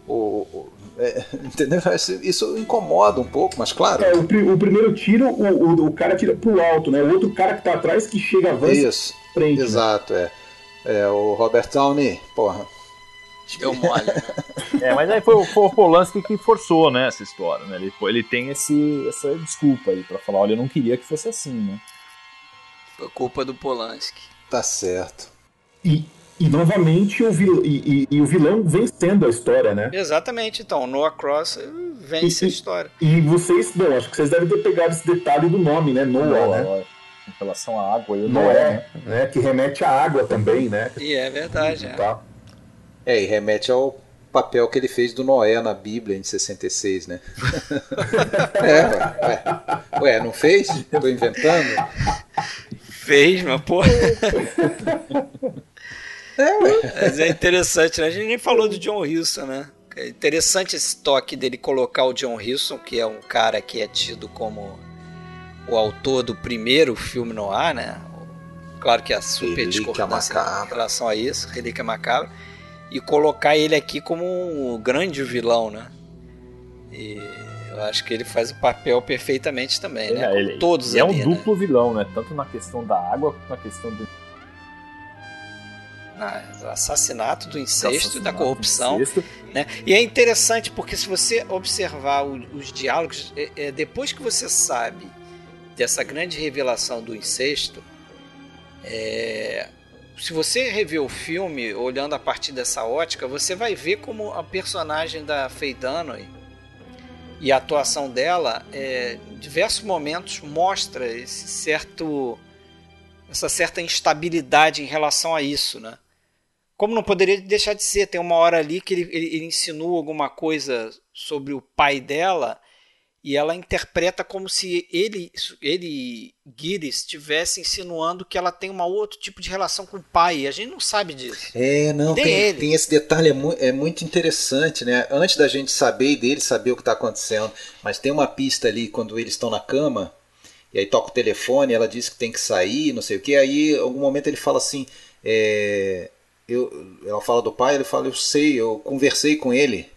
O, o- é, entendeu? Isso, incomoda um pouco, mas claro.
É, o, pri- o primeiro tiro, o, o, o cara tira pro alto, né? O outro cara que tá atrás que chega, avança
Isso,
né?
exato, é. É, o Robert Downey, porra.
Deu mole. né?
É, mas aí foi, o- foi o Polanski que forçou, né, essa história, né? Ele, ele tem esse, essa desculpa aí pra falar, olha, eu não queria que fosse assim, né?
Foi culpa do Polanski.
Tá certo.
E, e novamente o, vil, e, e- e o vilão vencendo a história, né?
Exatamente, então. Noah Cross eh, vence a história.
E vocês, bom, acho que vocês devem ter pegado esse detalhe do nome, né? Noah, né?
Noé, Em relação à água, eu
Noé, né? Que remete à água também, né?
E é verdade, é.
Tá.
É, e remete ao papel que ele fez do Noé na Bíblia em 66, né? é, ué, ué. Ué, não fez? Tô inventando?
Fez, mas porra.
É, ué.
Mas é interessante, né? A gente nem falou do John Wilson, né? É interessante esse toque dele colocar o John Wilson, que é um cara que é tido como o autor do primeiro filme no ar, né? claro que é super
Relíquia
discordância
macabra.
em relação a isso, Relíquia Macabra, e colocar ele aqui como um grande vilão, né? E eu acho que ele faz o papel perfeitamente também, né?
É,
Como
ele,
todos
ele é um
né?
duplo vilão, né? Tanto na questão da água quanto na questão do
Na- assassinato, do incesto e da corrupção. né? E é interessante porque se você observar o- os diálogos, é- é, depois que você sabe dessa grande revelação do incesto, é, se você rever o filme olhando a partir dessa ótica, você vai ver como a personagem da Faye Dunaway e a atuação dela, é, em diversos momentos mostra esse certo essa certa instabilidade em relação a isso, né? Como não poderia deixar de ser, tem uma hora ali que ele, ele, ele insinua alguma coisa sobre o pai dela e ela interpreta como se ele, ele Guire, estivesse insinuando que ela tem um outro tipo de relação com o pai. E a gente não sabe disso.
É, não, tem,
ele.
tem esse detalhe, é, mu- é muito interessante, né? Antes da gente saber dele, saber o que está acontecendo, mas tem uma pista ali quando eles estão na cama, e aí toca o telefone, ela diz que tem que sair, não sei o que, aí em algum momento ele fala assim, é, eu, ela fala do pai, ele fala, eu sei, eu conversei com ele.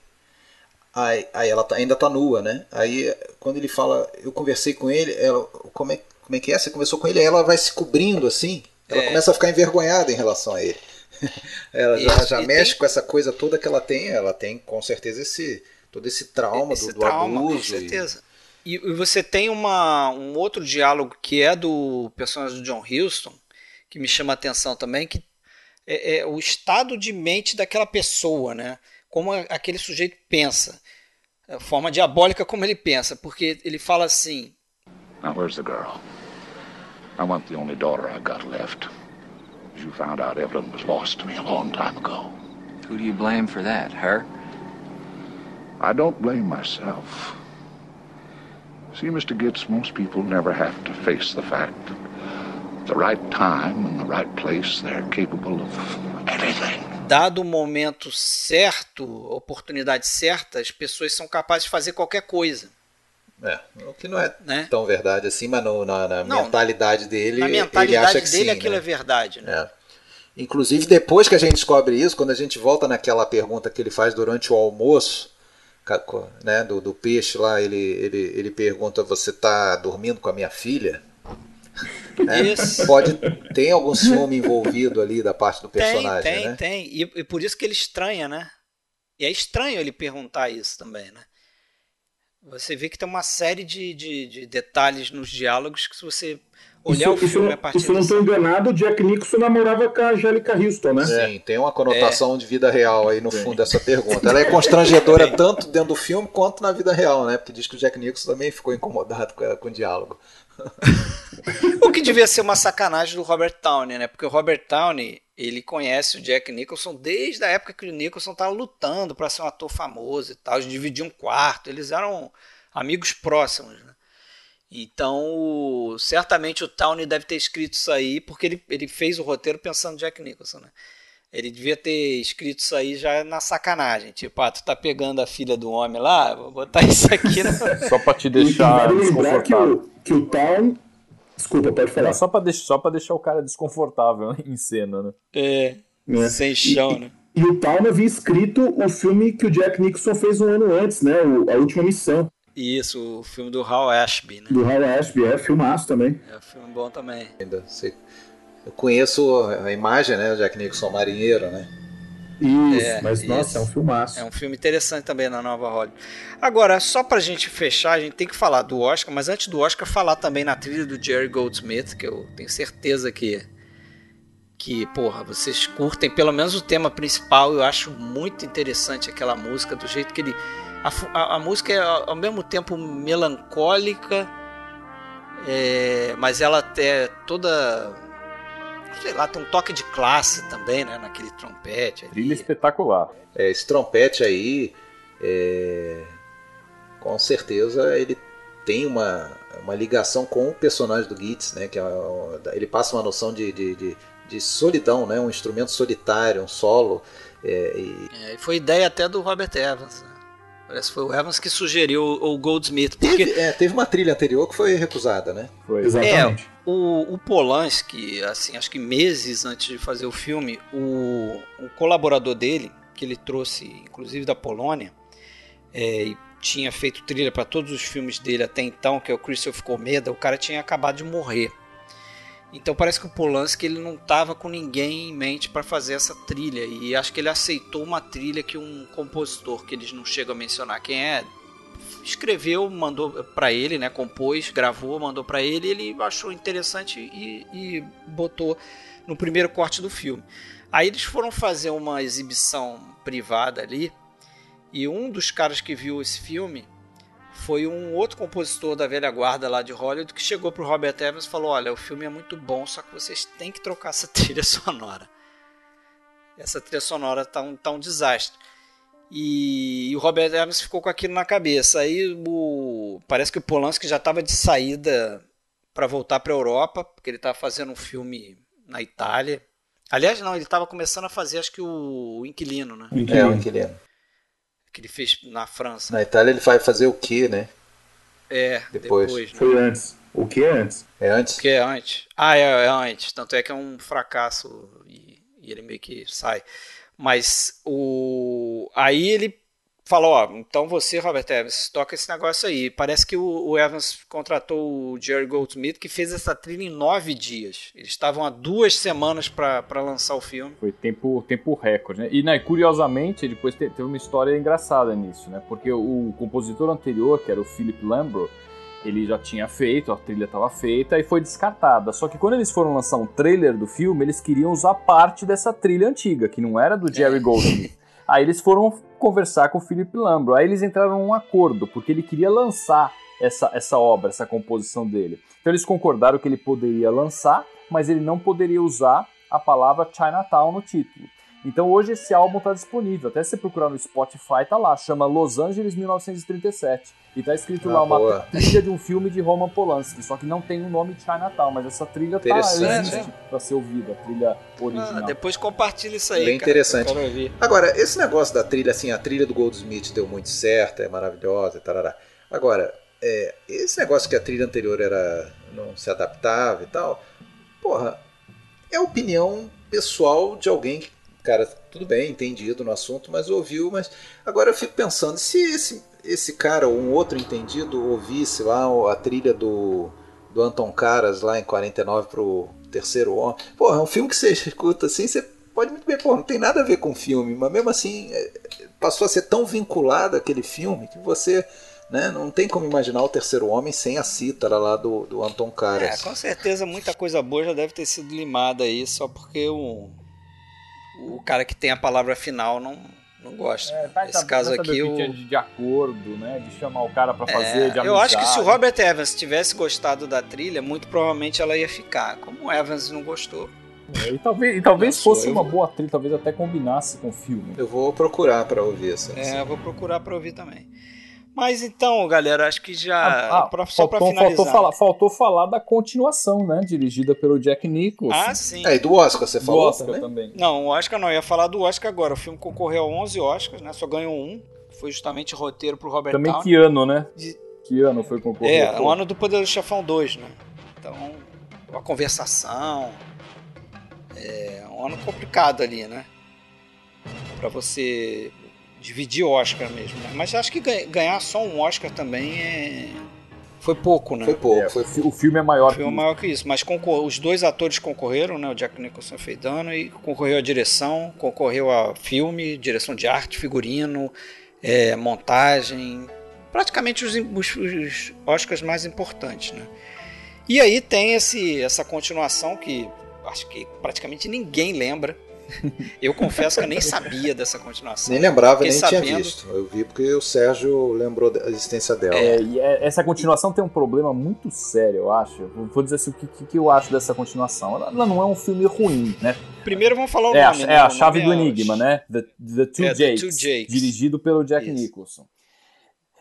Aí, aí ela tá- ainda tá nua, né? Aí quando ele fala, eu conversei com ele, ela, como é, como é que é? Você conversou com ele? Aí ela vai se cobrindo assim, ela
É.
começa a ficar envergonhada em relação a ele. ela já,
Isso,
já mexe
tem-
com essa coisa toda que ela tem, ela tem com certeza esse todo esse trauma
Esse
do, do
trauma,
abuso.
com certeza. E, e você tem uma, um outro diálogo que é do personagem do John Huston, que me chama a atenção também, que é, é o estado de mente daquela pessoa, né? Como a- aquele sujeito pensa. A forma diabólica como ele pensa. Porque ele fala assim,
Now, where's the girl? I want the only daughter I got left. As you found out, Evelyn was lost to me a long time ago.
Who do you blame for that? Her?
I don't blame myself. See, Mr. Gitz, most people never have to face the fact that at the right time and the right place, they're capable of anything.
dado o momento certo, oportunidade certa, as pessoas são capazes de fazer qualquer coisa.
É, o que não é
Né?
tão verdade assim, mas no- na, na
Não,
mentalidade dele,
Na
ele
mentalidade
acha que
dele,
sim,
aquilo
né?
é verdade. Né?
É. Inclusive, depois que a gente descobre isso, quando a gente volta naquela pergunta que ele faz durante o almoço, né, do, do peixe lá, ele, ele, ele pergunta: Você está dormindo com a minha filha? Né?
Isso.
Pode tem algum ciúme envolvido ali da parte do
Tem,
personagem,
tem,
né?
tem. E, e por isso que ele estranha, né? E é estranho ele perguntar isso também, né? Você vê que tem uma série de, de, de detalhes nos diálogos que se você olhar o
Isso-
filme
isso,
a partir
Se não estou enganado, o Jack Nicholson namorava com a Angélica Houston, né?
Sim, tem uma conotação de vida real aí no fundo dessa pergunta. Ela é constrangedora tanto dentro do filme quanto na vida real, né? Porque diz que o Jack Nicholson também ficou incomodado com, com o diálogo.
O que devia ser uma sacanagem do Robert Downey, né? Porque o Robert Downey, ele conhece o Jack Nicholson desde a época que o Nicholson estava lutando para ser um ator famoso e tal. Eles dividiam um quarto, eles eram amigos próximos, né? Então, certamente o Downey deve ter escrito isso aí, porque ele, ele fez o roteiro pensando no Jack Nicholson, né? Ele devia ter escrito isso aí já na sacanagem. Tipo, ah, tu tá pegando a filha do homem lá, vou botar isso aqui na...
Só pra te deixar
lembrar que
desconfortável.
o, que o Town. Desculpa, pode falar.
Não, só, pra deixar, deixar o cara desconfortável em cena, né?
É,
né?
sem chão, né?
E o Town havia escrito o filme que o Jack Nicholson fez um ano antes, né? O- a Última Missão,
Isso, o filme do Hal Ashby, né?
do Hal Ashby. É filmaço também.
É um filme bom também.
Ainda sei- Eu conheço a imagem, né? O Jack Nicholson marinheiro, né?
Isso,
É,
mas nossa,
isso.
é um filmaço.
É um filme interessante também na Nova Hollywood. Agora, só pra gente fechar, a gente tem que falar do Oscar, mas antes do Oscar, falar também na trilha do Jerry Goldsmith, que eu tenho certeza que. Que, porra, vocês curtem pelo menos o tema principal. Eu acho muito interessante aquela música, do jeito que ele. A, a- a música é ao ao mesmo tempo melancólica, é, mas ela é toda. Sei lá, tem um toque de classe também, né? Naquele trompete. ali.
Trilha espetacular.
É, esse trompete aí, é, com certeza ele tem uma, uma ligação com o personagem do Gitz, né? Que é, ele passa uma noção de, de, de, de solidão, né? Um instrumento solitário, um solo. é, e-
É, e foi ideia até do Robert Evans. né? Parece que foi o Evans que sugeriu o Goldsmith. Porque...
Teve, é, teve uma trilha anterior que foi recusada, né?
Foi. Exatamente.
O, o Polanski, assim, acho que meses antes de fazer o filme, o, o colaborador dele, que ele trouxe, inclusive da Polônia, é, e tinha feito trilha para todos os filmes dele até então, que é o Christopher Comeda, o cara tinha acabado de morrer. Então parece que o Polanski ele não estava com ninguém em mente para fazer essa trilha e acho que ele aceitou uma trilha que um compositor que eles não chegam a mencionar quem é escreveu, mandou para ele, né, compôs, gravou, mandou para ele, ele achou interessante e, e botou no primeiro corte do filme. Aí eles foram fazer uma exibição privada ali e um dos caras que viu esse filme foi um outro compositor da velha guarda lá de Hollywood que chegou pro Robert Evans e falou: Olha, o filme é muito bom, só que vocês têm que trocar essa trilha sonora. Essa trilha sonora tá um, tá um desastre. E, e o Robert Evans ficou com aquilo na cabeça. Aí o, parece que o Polanski já estava de saída para voltar para a Europa, porque ele estava fazendo um filme na Itália. Aliás, não, ele estava começando a fazer, acho que o, o Inquilino, né?
É, o Inquilino
que ele fez na França.
Na Itália ele vai fazer o que, né?
É,
depois.
depois né?
Foi antes. O que é antes?
É antes?
O que é antes? Ah, é, é antes. Tanto é que é um fracasso e, e ele meio que sai. Mas o aí ele falou, ó, então você, Robert Evans, toca esse negócio aí. Parece que o, o, Evans contratou o Jerry Goldsmith, que fez essa trilha em nove dias. Eles estavam há duas semanas para lançar o filme.
Foi tempo, tempo recorde, né? E né, curiosamente, depois teve uma história engraçada nisso, né? Porque o, compositor anterior, que era o Philip Lambro, ele já tinha feito, a trilha estava feita e foi descartada. Só que quando eles foram lançar um trailer do filme, eles queriam usar parte dessa trilha antiga, que não era do Jerry é. Goldsmith. Aí eles foram conversar com o Philip Lambro. Aí eles entraram num acordo, porque ele queria lançar essa, essa obra, essa composição dele. Então eles concordaram que ele poderia lançar, mas ele não poderia usar a palavra Chinatown no título. Então hoje esse álbum está disponível, até se procurar no Spotify tá lá, chama Los Angeles 1937 e tá escrito ah, lá uma boa. trilha de um filme de Roman Polanski, só que não tem o nome de Chinatown, mas essa trilha tá existe para ser ouvida, a trilha original. Ah,
depois compartilha isso aí,
Bem
cara,
interessante. Agora, esse negócio da trilha assim, a trilha do Goldsmith deu muito certo, é maravilhosa, tarará. Agora, é, esse negócio que a trilha anterior era não se adaptava e tal, porra, é opinião pessoal de alguém que cara, tudo bem, entendido no assunto, mas ouviu, mas agora eu fico pensando, se esse, esse cara ou um outro entendido ouvisse lá a trilha do, do Anton Caras lá em 49 pro Terceiro Homem, porra, é um filme que você escuta assim, você pode muito bem, pô, não tem nada a ver com o filme, mas mesmo assim é, passou a ser tão vinculado àquele filme que você né, não tem como imaginar o Terceiro Homem sem a cítara lá do, do Anton Caras.
É, com certeza muita coisa boa já deve ter sido limada aí só porque o o cara que tem a palavra final não, não gosta. É,
tá, Esse caso aqui o de, de, acordo, né, de chamar o cara para fazer, é, de
Eu acho que se o Robert Evans tivesse gostado da trilha, muito provavelmente ela ia ficar. Como o Evans não gostou.
É, e talvez, e talvez fosse uma boa trilha, talvez até combinasse com o filme.
Eu vou procurar para ouvir essa.
É, eu vou procurar para ouvir também. Mas então, galera, acho que já. Ah, ah, pra, só faltou, finalizar.
Faltou falar, faltou falar da continuação, né? Dirigida pelo Jack Nicholson.
Ah, sim.
É, e do Oscar, você falou? Do
Oscar também? também.
Não, o Oscar não. Eu ia falar do Oscar agora. O filme concorreu a 11 Oscars, né? Só ganhou um. Foi justamente roteiro pro Robert
Também
Downey.
que ano, né? De... Que ano foi concorrer?
É, o ano do Poder do Chefão 2, né? Então, uma conversação. É um ano complicado ali, né? Para você dividir Oscar mesmo. Né? Mas acho que ganhar só um Oscar também é. Foi pouco, né?
Foi pouco.
É, foi... O filme é maior.
O filme é maior que isso. Mas concor... os dois atores concorreram, né? O Jack Nicholson fez dano e concorreu a direção, concorreu a filme, direção de arte, figurino, é, montagem. Praticamente os, os, os Oscars mais importantes, né? E aí tem esse, essa continuação que acho que praticamente ninguém lembra, eu confesso que eu nem sabia dessa continuação.
Nem lembrava, nem sabendo... tinha visto. Eu vi porque o Sérgio lembrou da existência dela.
É, e é, essa continuação tem um problema muito sério, eu acho. Vou dizer assim, o que, que eu acho dessa continuação. Ela, não é um filme ruim, né?
Primeiro vamos falar o
é
nome.
A,
né?
É a chave do é enigma, né? The, The, Two, é, Jakes,
The Two Jakes.
Dirigido pelo Jack Isso. Nicholson.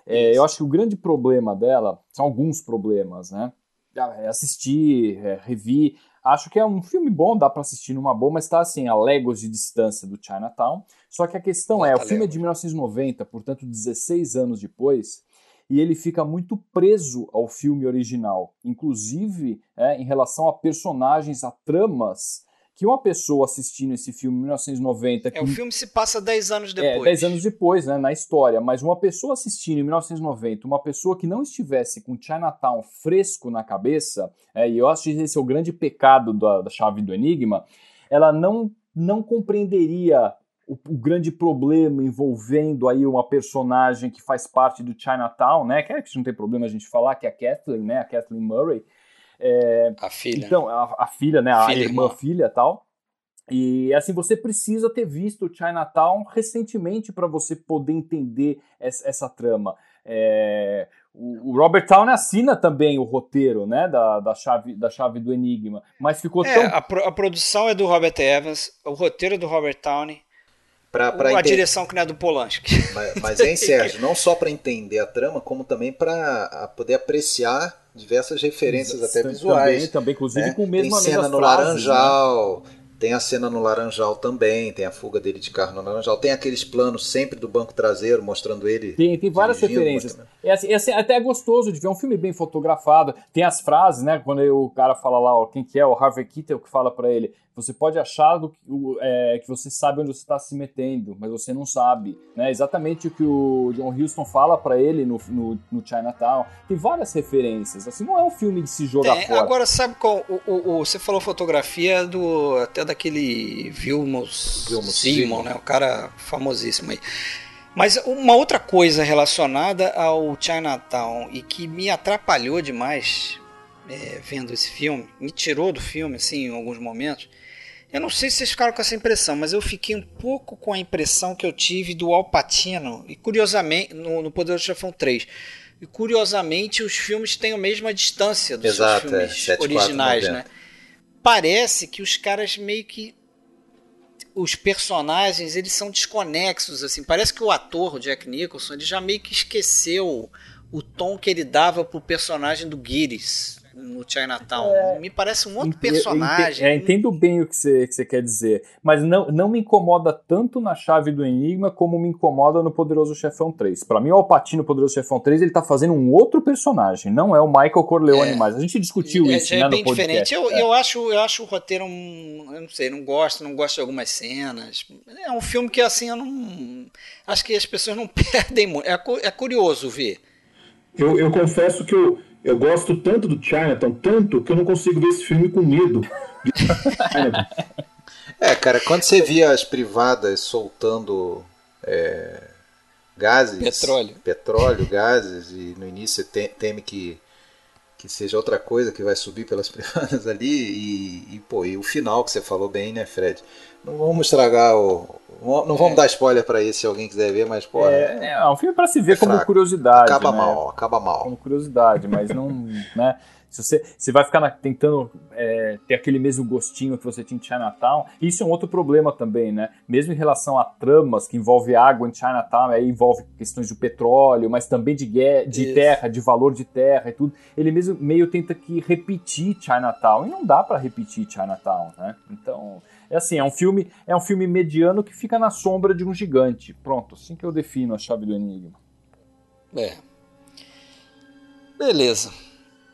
É, eu acho que o grande problema dela, são alguns problemas, né? Ah, é assistir, é, revi Acho que é um filme bom, dá para assistir numa boa, mas tá assim, a léguas de distância do Chinatown. Só que a questão é, o filme é de 1990, portanto 16 anos depois, e ele fica muito preso ao filme original, inclusive é, em relação a personagens, a tramas que uma pessoa assistindo esse filme em 1990. Que,
é, o filme se passa 10 anos depois.
É, 10 anos depois, né, na história. Mas uma pessoa assistindo em 1990, uma pessoa que não estivesse com Chinatown fresco na cabeça, é, e eu acho que esse é o grande pecado da, da chave do Enigma, ela não, não compreenderia o, o, grande problema envolvendo aí uma personagem que faz parte do Chinatown, né? Que, é, que não tem problema a gente falar, que é a Kathleen, né? A Kathleen Murray.
É, a filha.
Então, a, a filha, né? Filha, a irmã, irmã filha tal. E assim, você precisa ter visto Chinatown recentemente para você poder entender essa, essa trama. É, o, o, Robert Town assina também o roteiro né, da, da, chave, da chave do Enigma, mas ficou
é,
tão.
A, pro, a, produção é do Robert Evans, o roteiro é do Robert Towney. Pra, pra a direção que não é do Polanski.
Mas, mas hein, Sérgio, não só para entender a trama, como também para poder apreciar diversas referências até visuais.
Também, também inclusive né? com o mesmo
Tem cena no frases, Laranjal, né? Tem a cena no Laranjal também, tem a fuga dele de carro no Laranjal, tem aqueles planos sempre do banco traseiro mostrando ele.
Tem, tem várias referências. É, assim, é assim, até é gostoso de ver um filme bem fotografado. Tem as frases, né? Quando o cara fala lá, ó, quem que é, o Harvey Keitel que fala para ele, você pode achar do, é, que você sabe onde você está se metendo, mas você não sabe. Né? Exatamente o que o John Huston fala para ele no, no, no, Chinatown. Tem várias referências. Assim, não é um filme de se jogar Tem, fora.
Agora, sabe qual? O, o, o, você falou fotografia do até daquele Vilmos, Simon, né? O cara famosíssimo aí. Mas uma outra coisa relacionada ao Chinatown e que me atrapalhou demais é, vendo esse filme, me tirou do filme, assim, em alguns momentos, eu não sei se vocês ficaram com essa impressão, mas eu fiquei um pouco com a impressão que eu tive do Al Pacino, e curiosamente, no, no do Chefão 3. E curiosamente, os filmes têm a mesma distância dos Exato, filmes é, originais, né? Parece que os caras meio que os personagens eles são desconexos assim. Parece que o ator o Jack Nicholson ele já meio que esqueceu o tom que ele dava pro personagem do Guiris no Chinatown. É, me parece um outro personagem.
É, entendo bem o que você, que você quer dizer, mas não, não me incomoda tanto na chave do Enigma como me incomoda no Poderoso Chefão 3. Para mim, o Alpatino no Poderoso Chefão 3 ele tá fazendo um outro personagem, não é o Michael Corleone é, mais. A gente discutiu é, isso, né, é bem diferente.
Eu, eu, acho, eu acho o roteiro um, eu não sei, não gosto, não gosto de algumas cenas. É um filme que assim eu não acho que as pessoas não perdem muito. É, é curioso ver.
Eu, eu confesso que eu eu gosto tanto do Chinatown, tanto que eu não consigo ver esse filme com medo.
é, cara, quando você via as privadas soltando é, gases,
petróleo,
petróleo, gases, e no início você teme que que seja outra coisa que vai subir pelas privadas ali e, e, pô, e o final que você falou bem, né, Fred? Não vamos estragar o. Não vamos é. dar spoiler para isso se alguém quiser ver, mas pô.
É, é, é um filme para se ver é como curiosidade.
Acaba
né?
mal, acaba mal.
Como curiosidade, mas não. né? Se você, você vai ficar na, tentando é, ter aquele mesmo gostinho que você tinha em Chinatown, isso é um outro problema também, né? Mesmo em relação a tramas que envolve água em Chinatown, aí envolve questões de petróleo, mas também de, de terra, de valor de terra e tudo. Ele mesmo meio tenta que repetir Chinatown, e não dá para repetir Chinatown, né? Então, é assim, é um filme, é um filme mediano que fica na sombra de um gigante. Pronto, assim que eu defino a chave do enigma.
É. Beleza.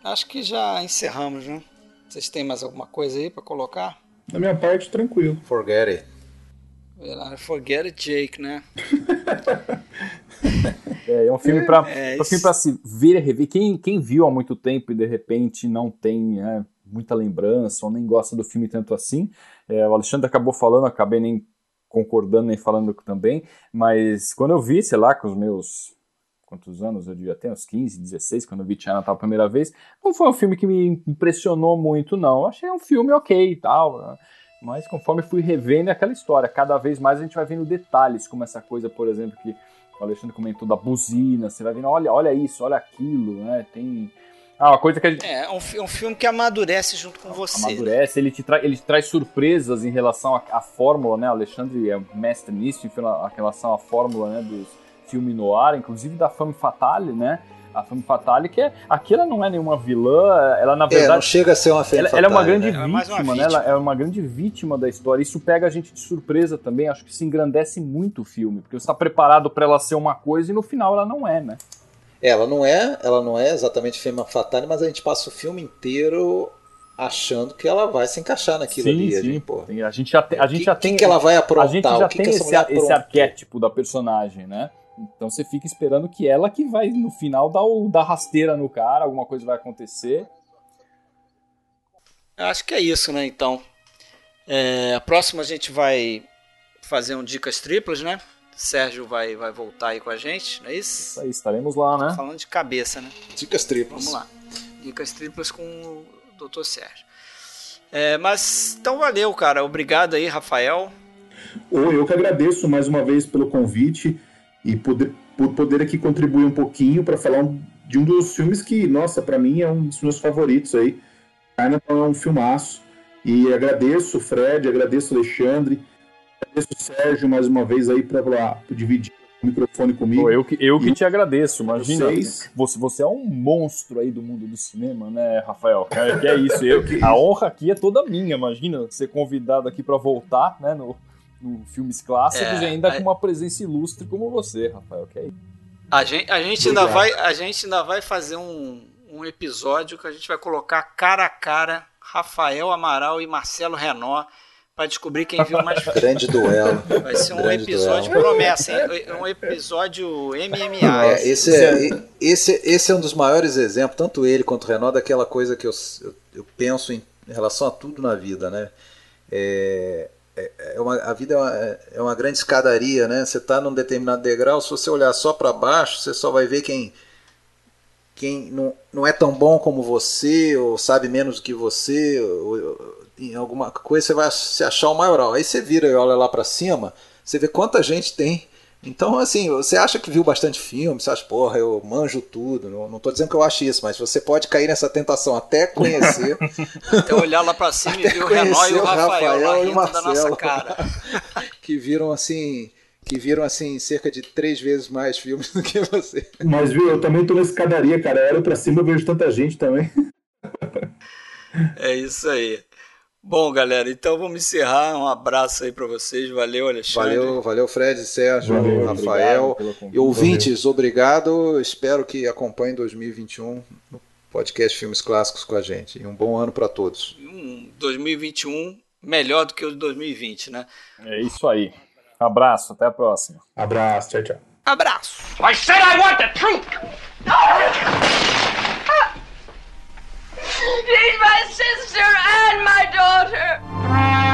Acho que já encerramos, né? Vocês têm mais alguma coisa aí para colocar?
Da minha parte, tranquilo.
Forget it.
Forget it, Jake, né?
é, é um filme para é, é um filme se ver e rever. Quem, quem viu há muito tempo e de repente não tem é, muita lembrança ou nem gosta do filme tanto assim, é, o Alexandre acabou falando, acabei nem concordando nem falando também, mas quando eu vi, sei lá, com os meus quantos anos eu devia ter, uns 15, 16, quando eu vi Chinatown a primeira vez, não foi um filme que me impressionou muito, não. Eu achei um filme ok e tal, né? mas conforme fui revendo é aquela história, cada vez mais a gente vai vendo detalhes, como essa coisa, por exemplo, que o Alexandre comentou da buzina, você vai vendo, olha, olha isso, olha aquilo, né? Tem ah, uma coisa que a gente...
É, é um, é um filme que amadurece junto com você.
Né? Amadurece, né? ele, te tra ele te traz surpresas em relação à fórmula, né? O Alexandre é mestre nisso, em relação à fórmula né, dos filme noir, inclusive da Femme Fatale, né? a Femme Fatale, que é, aqui ela não é nenhuma vilã, ela na verdade...
É, não chega a ser uma Femme
ela,
Fatale.
ela é uma grande
né? Ela é
vítima,
mais uma
né? Ela
vítima.
é uma grande vítima da história. Isso pega a gente de surpresa também. Acho que se engrandece muito o filme, porque você está preparado para ela ser uma coisa e no final ela não é, né?
Ela não é, ela não é exatamente Femme Fatale, mas a gente passa o filme inteiro achando que ela vai se encaixar naquilo ali. A gente, pô,
Tem- A gente já tem, a
o
gente
que,
já
que
tem,
que ela vai aprontar?
a gente já
o que,
tem
que
esse, esse arquétipo da personagem, né? Então você fica esperando que ela que vai no final dar, o, dar rasteira no cara, alguma coisa vai acontecer.
Eu Acho que é isso, né? Então, é, a próxima a gente vai fazer um dicas triplas, né? Sérgio vai, vai voltar aí com a gente, não é isso?
Isso aí, estaremos lá, né?
Falando de cabeça, né?
Dicas triplas.
Vamos lá. Dicas triplas com o Dr. Sérgio. É, mas então valeu, cara. Obrigado aí, Rafael.
Ô, eu que agradeço mais uma vez pelo convite e poder, por poder aqui contribuir um pouquinho para falar de um dos filmes que, nossa, para mim é um dos meus favoritos aí. Chinatown é um filmaço. E agradeço Fred, agradeço Alexandre, agradeço o Sérgio mais uma vez aí para dividir o microfone comigo.
Pô, eu que, eu que te agradeço, imagina.
vocês?
Você, você é um monstro aí do mundo do cinema, né, Rafael? É, que é isso. Eu, a honra aqui é toda minha, imagina ser convidado aqui para voltar, né, no, no filmes clássicos
É,
e ainda com uma presença ilustre como você, Rafael. Que é isso.
A gente, a gente, ainda, vai, a gente ainda vai fazer um, um episódio que a gente vai colocar cara a cara Rafael Amaral e Marcelo Renó para descobrir quem viu mais filme.
Grande duelo.
Vai ser um
Grande
episódio
duelo.
promessa, hein? Um episódio MMA.
É, esse, é, esse, esse é um dos maiores exemplos, tanto ele quanto o Renault, daquela coisa que eu, eu, penso em relação a tudo na vida, né? É, é, é uma, a vida é uma, é uma grande escadaria, né? Você está num determinado degrau, se você olhar só para baixo, você só vai ver quem, quem não, não é tão bom como você, ou sabe menos do que você, ou, em alguma coisa você vai se achar o maioral. Aí você vira e olha lá para cima, você vê quanta gente tem. Então, assim, você acha que viu bastante filme, você acha, porra, eu manjo tudo. Não, não tô dizendo que eu acho isso, mas você pode cair nessa tentação até conhecer.
Até olhar lá pra cima e ver o Renó e o Rafael, lá
Rafael e o
rindo da nossa
Marcelo.
cara.
que viram assim. Que viram assim cerca de três vezes mais filmes do que você.
Mas viu, eu também tô na escadaria, cara. Eu olho pra cima e vejo tanta gente também.
É isso aí. Bom, galera, então vamos encerrar. Um abraço aí pra vocês. Valeu, Alexandre.
Valeu, valeu, Fred, Sérgio,
Valeu,
Rafael.
Obrigado pelo convite.
E ouvintes, obrigado. Espero que acompanhem 2021 no podcast Filmes Clássicos com a gente. E um bom ano para todos.
Um 2021 melhor do que o de 2020, né?
É isso aí. Abraço, até a próxima.
Abraço, tchau, tchau.
Abraço.
I said I want the truth!
Need my sister and my daughter.